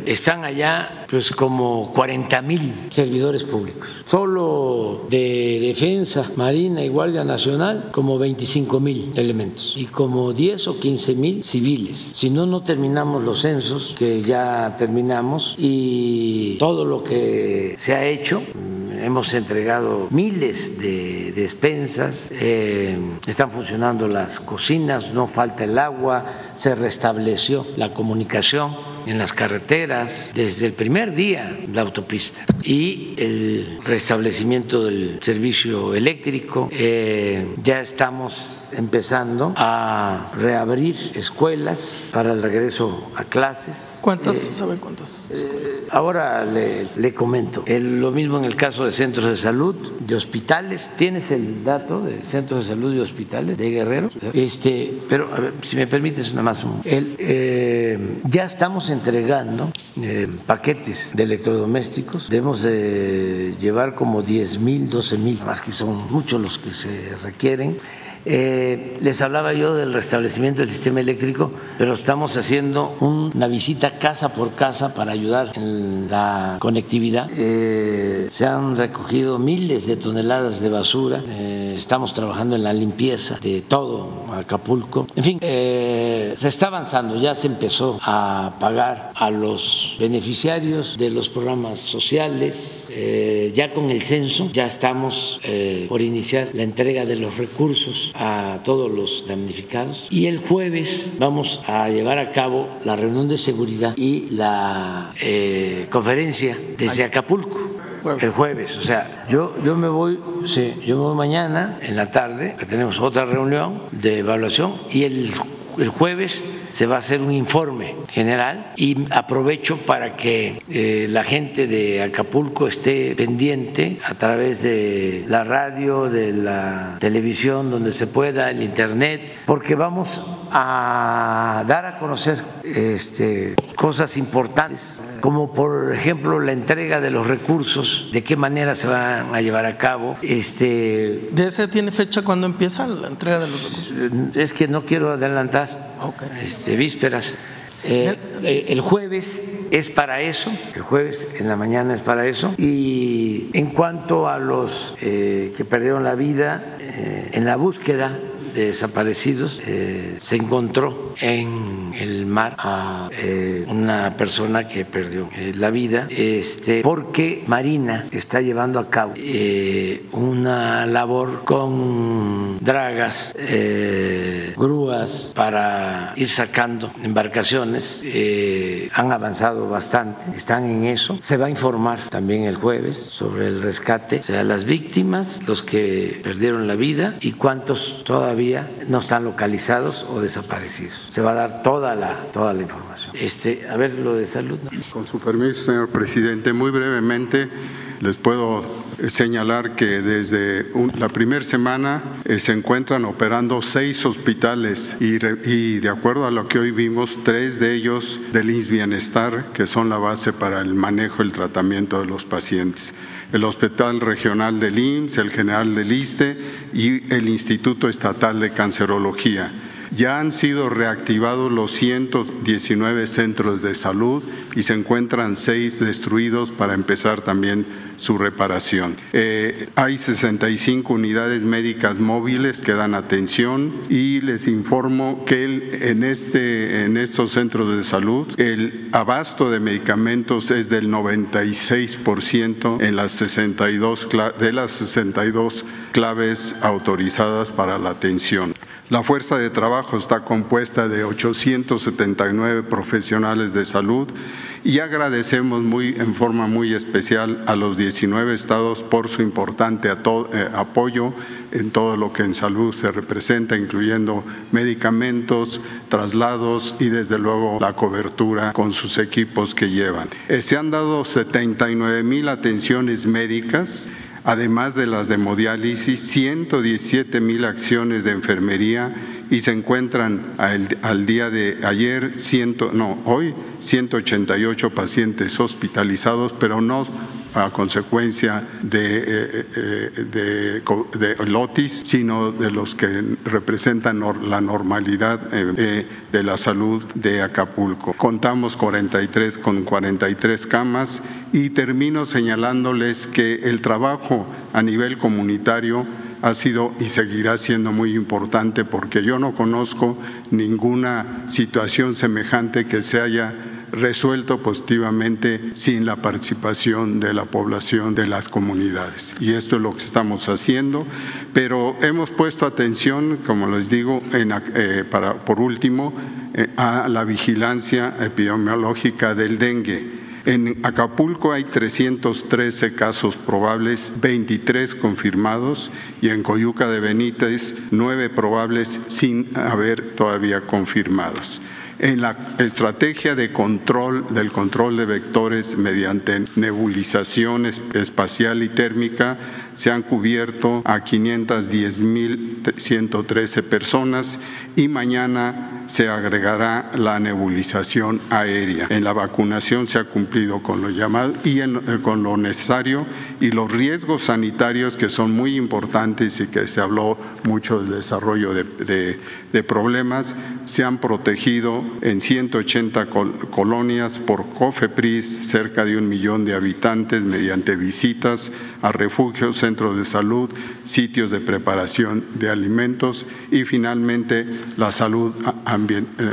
están allá pues como 40 mil servidores públicos. Solo de defensa, marina y guardia nacional como 25 mil elementos y como 10 o 15 mil civiles. Si no, no terminamos los censos que ya terminamos y todo lo que se ha hecho hemos entregado miles de despensas, eh, están funcionando las cocinas, no falta el agua, se restableció la comunicación en las carreteras desde el primer día la autopista y el restablecimiento del servicio eléctrico. Eh, ya estamos empezando a reabrir escuelas para el regreso a clases. ¿Cuántas? Eh, ¿Sabe cuántas? Eh, ahora le, le comento. lo mismo en el caso de centros de salud, de hospitales. ¿Tienes el dato de centros de salud y hospitales de Guerrero? Este, pero a ver, si me permites, nada más un. El, ya estamos entregando eh, paquetes de electrodomésticos. Debemos de llevar como 10 mil, 12 mil, más que son muchos los que se requieren. Eh, les hablaba yo del restablecimiento del sistema eléctrico, pero estamos haciendo una visita casa por casa para ayudar en la conectividad. Eh, se han recogido miles de toneladas de basura. Eh, estamos trabajando en la limpieza de todo Acapulco. En fin, se está avanzando. Ya se empezó a pagar a los beneficiarios de los programas sociales. ya con el censo ya estamos por iniciar la entrega de los recursos a todos los damnificados y el jueves vamos a llevar a cabo la reunión de seguridad y la eh, conferencia desde Acapulco el jueves. O sea, yo, yo me voy, sí, yo me voy mañana en la tarde, tenemos otra reunión de evaluación y el, el jueves se va a hacer un informe general y aprovecho para que eh, la gente de Acapulco esté pendiente a través de la radio, de la televisión, donde se pueda, el internet, porque vamos a dar a conocer este, cosas importantes, como por ejemplo la entrega de los recursos, de qué manera se van a llevar a cabo. Este, ¿De ese tiene fecha cuando empieza la entrega de los recursos? Es que no quiero adelantar este, vísperas. Eh, eh, el jueves es para eso, el jueves en la mañana es para eso. Y en cuanto a los eh, que perdieron la vida en la búsqueda desaparecidos eh, se encontró en el mar a eh, una persona que perdió eh, la vida este, porque Marina está llevando a cabo una labor con dragas, grúas para ir sacando embarcaciones. han avanzado bastante, están en eso. Se va a informar también el jueves sobre el rescate, o sea, las víctimas, los que perdieron la vida y cuántos todavía no están localizados o desaparecidos. Se va a dar toda la, toda la información. Este, a ver lo de salud. Con su permiso, señor presidente, muy brevemente les puedo señalar que desde la primera semana eh, se encuentran operando seis hospitales y, de acuerdo a lo que hoy vimos, tres de ellos del INS Bienestar, que son la base para el manejo el tratamiento de los pacientes. El Hospital Regional del IMSS, el General del ISTE y el Instituto Estatal de Cancerología. Ya han sido reactivados los 119 centros de salud y se encuentran seis destruidos para empezar también su reparación. Eh, hay 65 unidades médicas móviles que dan atención y les informo que en, este, en estos centros de salud el abasto de medicamentos es del 96% en las 62, de las 62 claves autorizadas para la atención. La fuerza de trabajo está compuesta de 879 profesionales de salud y agradecemos muy, en forma muy especial a los 19 estados por su importante eh, apoyo en todo lo que en salud se representa, incluyendo medicamentos, traslados y desde luego la cobertura con sus equipos que llevan. Eh, se han dado 79 mil atenciones médicas además de las de hemodiálisis, 117 mil acciones de enfermería y se encuentran al, día de ayer, ciento, no, hoy 188 pacientes hospitalizados, pero no a consecuencia de, eh, eh, de, lotis, sino de los que representan la normalidad eh, de la salud de Acapulco. Contamos 43 con 43 camas y termino señalándoles que el trabajo a nivel comunitario ha sido y seguirá siendo muy importante porque yo no conozco ninguna situación semejante que se haya resuelto positivamente sin la participación de la población de las comunidades. Y esto es lo que estamos haciendo, pero hemos puesto atención, como les digo, eh, para, por último, eh, a la vigilancia epidemiológica del dengue. En Acapulco hay 313 casos probables, 23 confirmados y en Coyuca de Benítez 9 probables sin haber todavía confirmados en la estrategia de control del control de vectores mediante nebulización espacial y térmica se han cubierto a 510.113 personas y mañana se agregará la nebulización aérea. En la vacunación se ha cumplido con lo llamado y eh, con lo necesario y los riesgos sanitarios que son muy importantes y que se habló mucho del desarrollo de, de problemas se han protegido en 180 colonias por COFEPRIS, cerca de un millón de habitantes mediante visitas a refugios, centros de salud, sitios de preparación de alimentos y finalmente la salud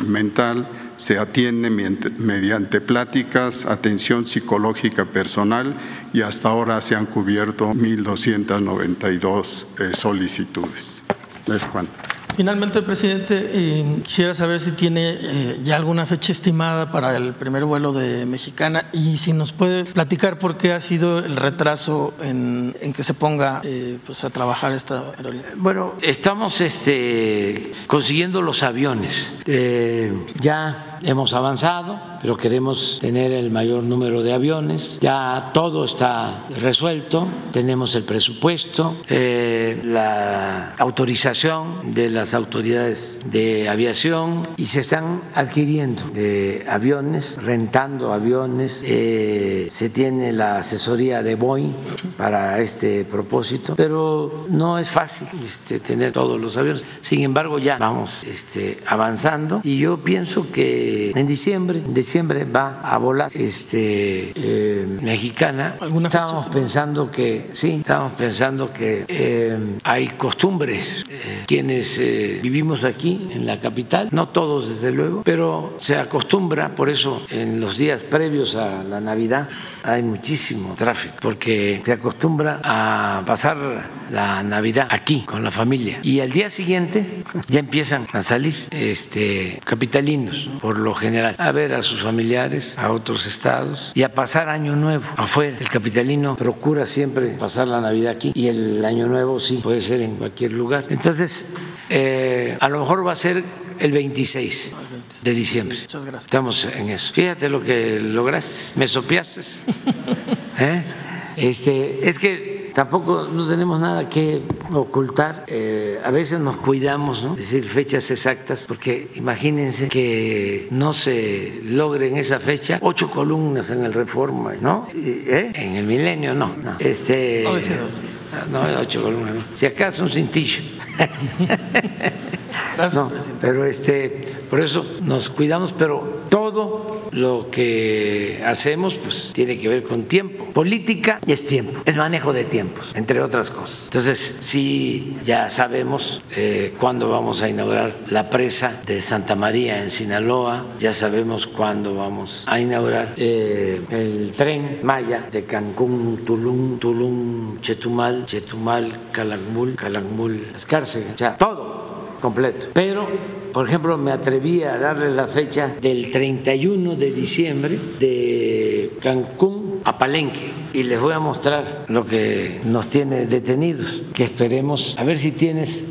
mental se atiende mediante pláticas, atención psicológica personal y hasta ahora se han cubierto 1.292 eh, solicitudes. Cuento. Finalmente, presidente, eh, quisiera saber si tiene eh, ya alguna fecha estimada para el primer vuelo de Mexicana y si nos puede platicar por qué ha sido el retraso en, que se ponga eh, pues a trabajar esta aerolínea. Bueno, estamos este, consiguiendo los aviones. ya hemos avanzado pero queremos tener el mayor número de aviones. Ya todo está resuelto, tenemos el presupuesto, eh, la autorización de las autoridades de aviación y se están adquiriendo aviones, rentando aviones. Eh, se tiene la asesoría de Boeing para este propósito, pero no es fácil este, tener todos los aviones. Sin embargo, ya vamos este, avanzando y yo pienso que en diciembre, en diciembre va a volar este eh, mexicana. Estábamos pensando que sí, estábamos pensando que eh, hay costumbres eh, quienes vivimos aquí en la capital, no todos desde luego, pero se acostumbra por eso en los días previos a la Navidad hay muchísimo tráfico porque se acostumbra a pasar la Navidad aquí con la familia y al día siguiente ya empiezan a salir este capitalinos por lo general a ver a sus familiares a otros estados y a pasar año nuevo afuera. El capitalino procura siempre pasar la Navidad aquí y el año nuevo sí puede ser en cualquier lugar. Entonces eh, a lo mejor va a ser el 26 de diciembre. Muchas gracias. Estamos en eso. Fíjate lo que lograste, me sopiaste. ¿Eh? Este, es que tampoco no tenemos nada que ocultar. Eh, a veces nos cuidamos, ¿no? Decir fechas exactas, porque imagínense que no se logre en esa fecha ocho columnas en el Reforma, ¿no? ¿Eh? En el Milenio, no. no. Este, no, ocho columnas. Si acaso un cintillo. no, Pero este, por eso nos cuidamos, pero todo lo que hacemos pues tiene que ver con tiempo. Política es tiempo, es manejo de tiempos, entre otras cosas. Entonces, sí, ya sabemos eh, cuándo vamos a inaugurar la presa de Santa María en Sinaloa, ya sabemos cuándo vamos a inaugurar eh, el tren Maya de Cancún, Tulum, Tulum, Chetumal, Chetumal, Calakmul, Calakmul, Escárcega, o sea, todo completo. Pero, por ejemplo, me atreví a darle la fecha del 31 de diciembre de Cancún a Palenque y les voy a mostrar lo que nos tiene detenidos, que esperemos a ver si tienes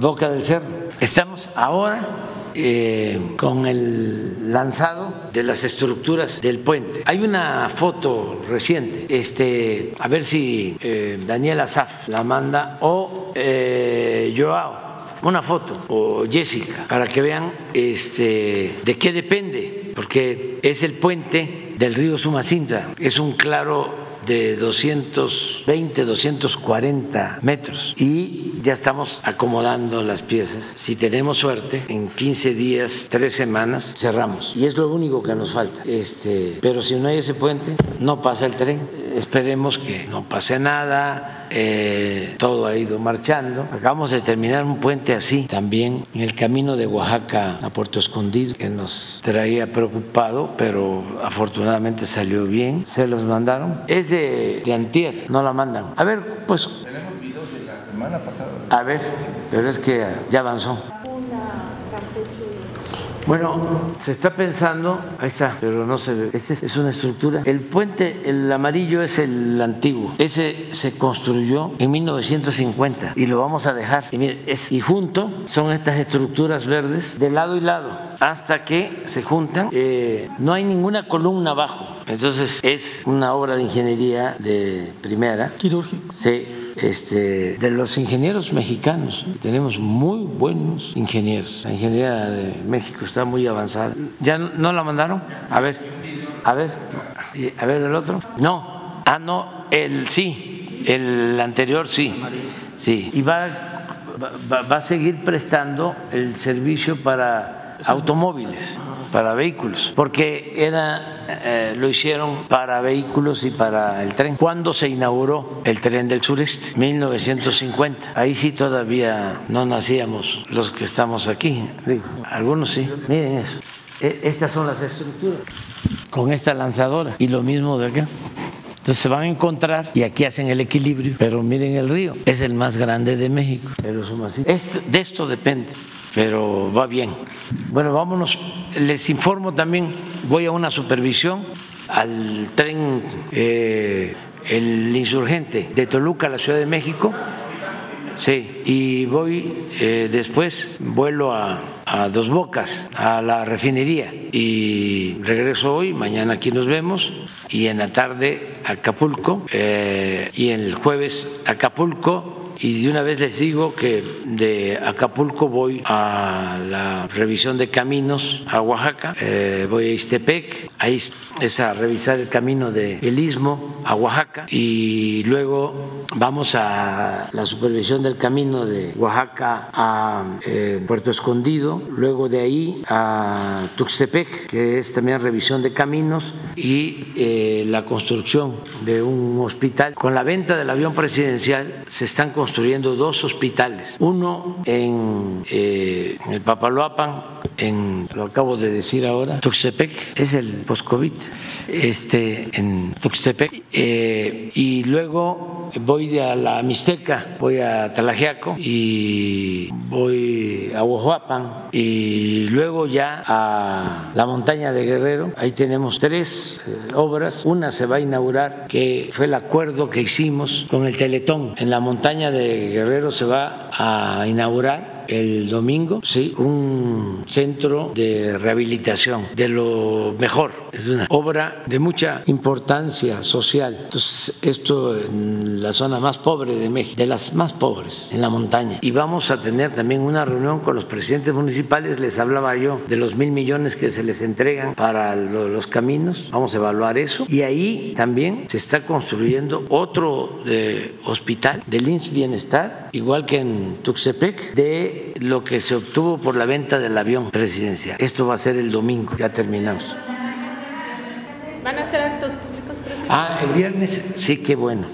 boca del cerro. Estamos ahora eh, con el lanzado de las estructuras del puente. Hay una foto reciente, este, a ver si eh, Daniel Azaf la manda o eh, Joao una foto o Jessica para que vean este, de qué depende, porque es el puente del río Sumacinta, es un claro de 220, 240 metros y ya estamos acomodando las piezas. Si tenemos suerte, en 15 días, 3 semanas, cerramos. Y es lo único que nos falta. Este, pero si no hay ese puente, no pasa el tren. Esperemos que no pase nada eh, todo ha ido marchando. Acabamos de terminar un puente así también en el camino de Oaxaca a Puerto Escondido, que nos traía preocupado, pero afortunadamente salió bien. Se los mandaron. Es de, de Antier, no la mandan. A ver, pues. Tenemos videos de la semana pasada. A ver, pero es que ya avanzó. Bueno, se está pensando, ahí está, pero no se ve. Este es una estructura. El puente, el amarillo es el antiguo. Ese se construyó en 1950 y lo vamos a dejar. Y, mire, es, y junto son estas estructuras verdes de lado y lado hasta que se juntan. Eh, no hay ninguna columna abajo. Entonces es una obra de ingeniería de primera. Quirúrgico. Sí este, de los ingenieros mexicanos. Tenemos muy buenos ingenieros. La ingeniería de México está muy avanzada. ¿Ya no la mandaron? A ver, a ver, a ver el otro. No, ah, no, el sí, el anterior sí, sí. Y va, va, va a seguir prestando el servicio para automóviles para vehículos, porque era, eh, lo hicieron para vehículos y para el tren. ¿Cuándo se inauguró el tren del sureste? 1950. Ahí sí todavía no nacíamos los que estamos aquí. Digo, algunos sí. Miren eso. E, estas son las estructuras con esta lanzadora y lo mismo de acá. Entonces se van a encontrar y aquí hacen el equilibrio. Pero miren el río, es el más grande de México. Pero es, de esto depende pero va bien. Bueno, vámonos. Les informo también, voy a una supervisión al tren eh, El Insurgente de Toluca a la Ciudad de México. Sí, y voy eh, después, vuelo a, Dos Bocas, a la refinería, y regreso hoy, mañana aquí nos vemos, y en la tarde Acapulco, eh, y el jueves Acapulco, y de una vez les digo que de Acapulco voy a la revisión de caminos a Oaxaca, eh, voy a Istepec, ahí es a revisar el camino de El Istmo a Oaxaca y luego vamos a la supervisión del camino de Oaxaca a eh, Puerto Escondido, luego de ahí a Tuxtepec, que es también revisión de caminos y eh, la construcción de un hospital. Con la venta del avión presidencial se están construyendo dos hospitales, uno en, eh, el Papaloapan, en, lo acabo de decir ahora, Tuxtepec, es el post-COVID, este, en Tuxtepec, eh, y luego voy a la Mixteca, voy a Talajiaco y voy a Oahuapan y luego ya a la montaña de Guerrero, ahí tenemos tres eh, obras, una se va a inaugurar que fue el acuerdo que hicimos con el Teletón. En la montaña de Guerrero se va a inaugurar el domingo, sí, un centro de rehabilitación de lo mejor. Es una obra de mucha importancia social. Entonces, esto en la zona más pobre de México, de las más pobres, en la montaña. Y vamos a tener también una reunión con los presidentes municipales. Les hablaba yo de los mil millones que se les entregan para los caminos. Vamos a evaluar eso. Y ahí también se está construyendo otro eh, hospital del INS Bienestar, igual que en Tuxtepec, de lo que se obtuvo por la venta del avión presidencial. Esto va a ser el domingo, ya terminamos. ¿Van a ser actos públicos, presidente? Ah, el viernes, sí, qué bueno.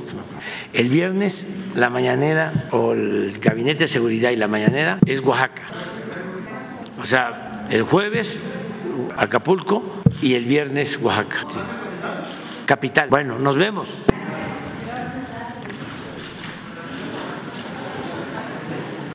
El viernes, la mañanera, o el gabinete de seguridad y la mañanera, es Oaxaca. O sea, el jueves, Acapulco, y el viernes, Oaxaca. Capital. Bueno, nos vemos.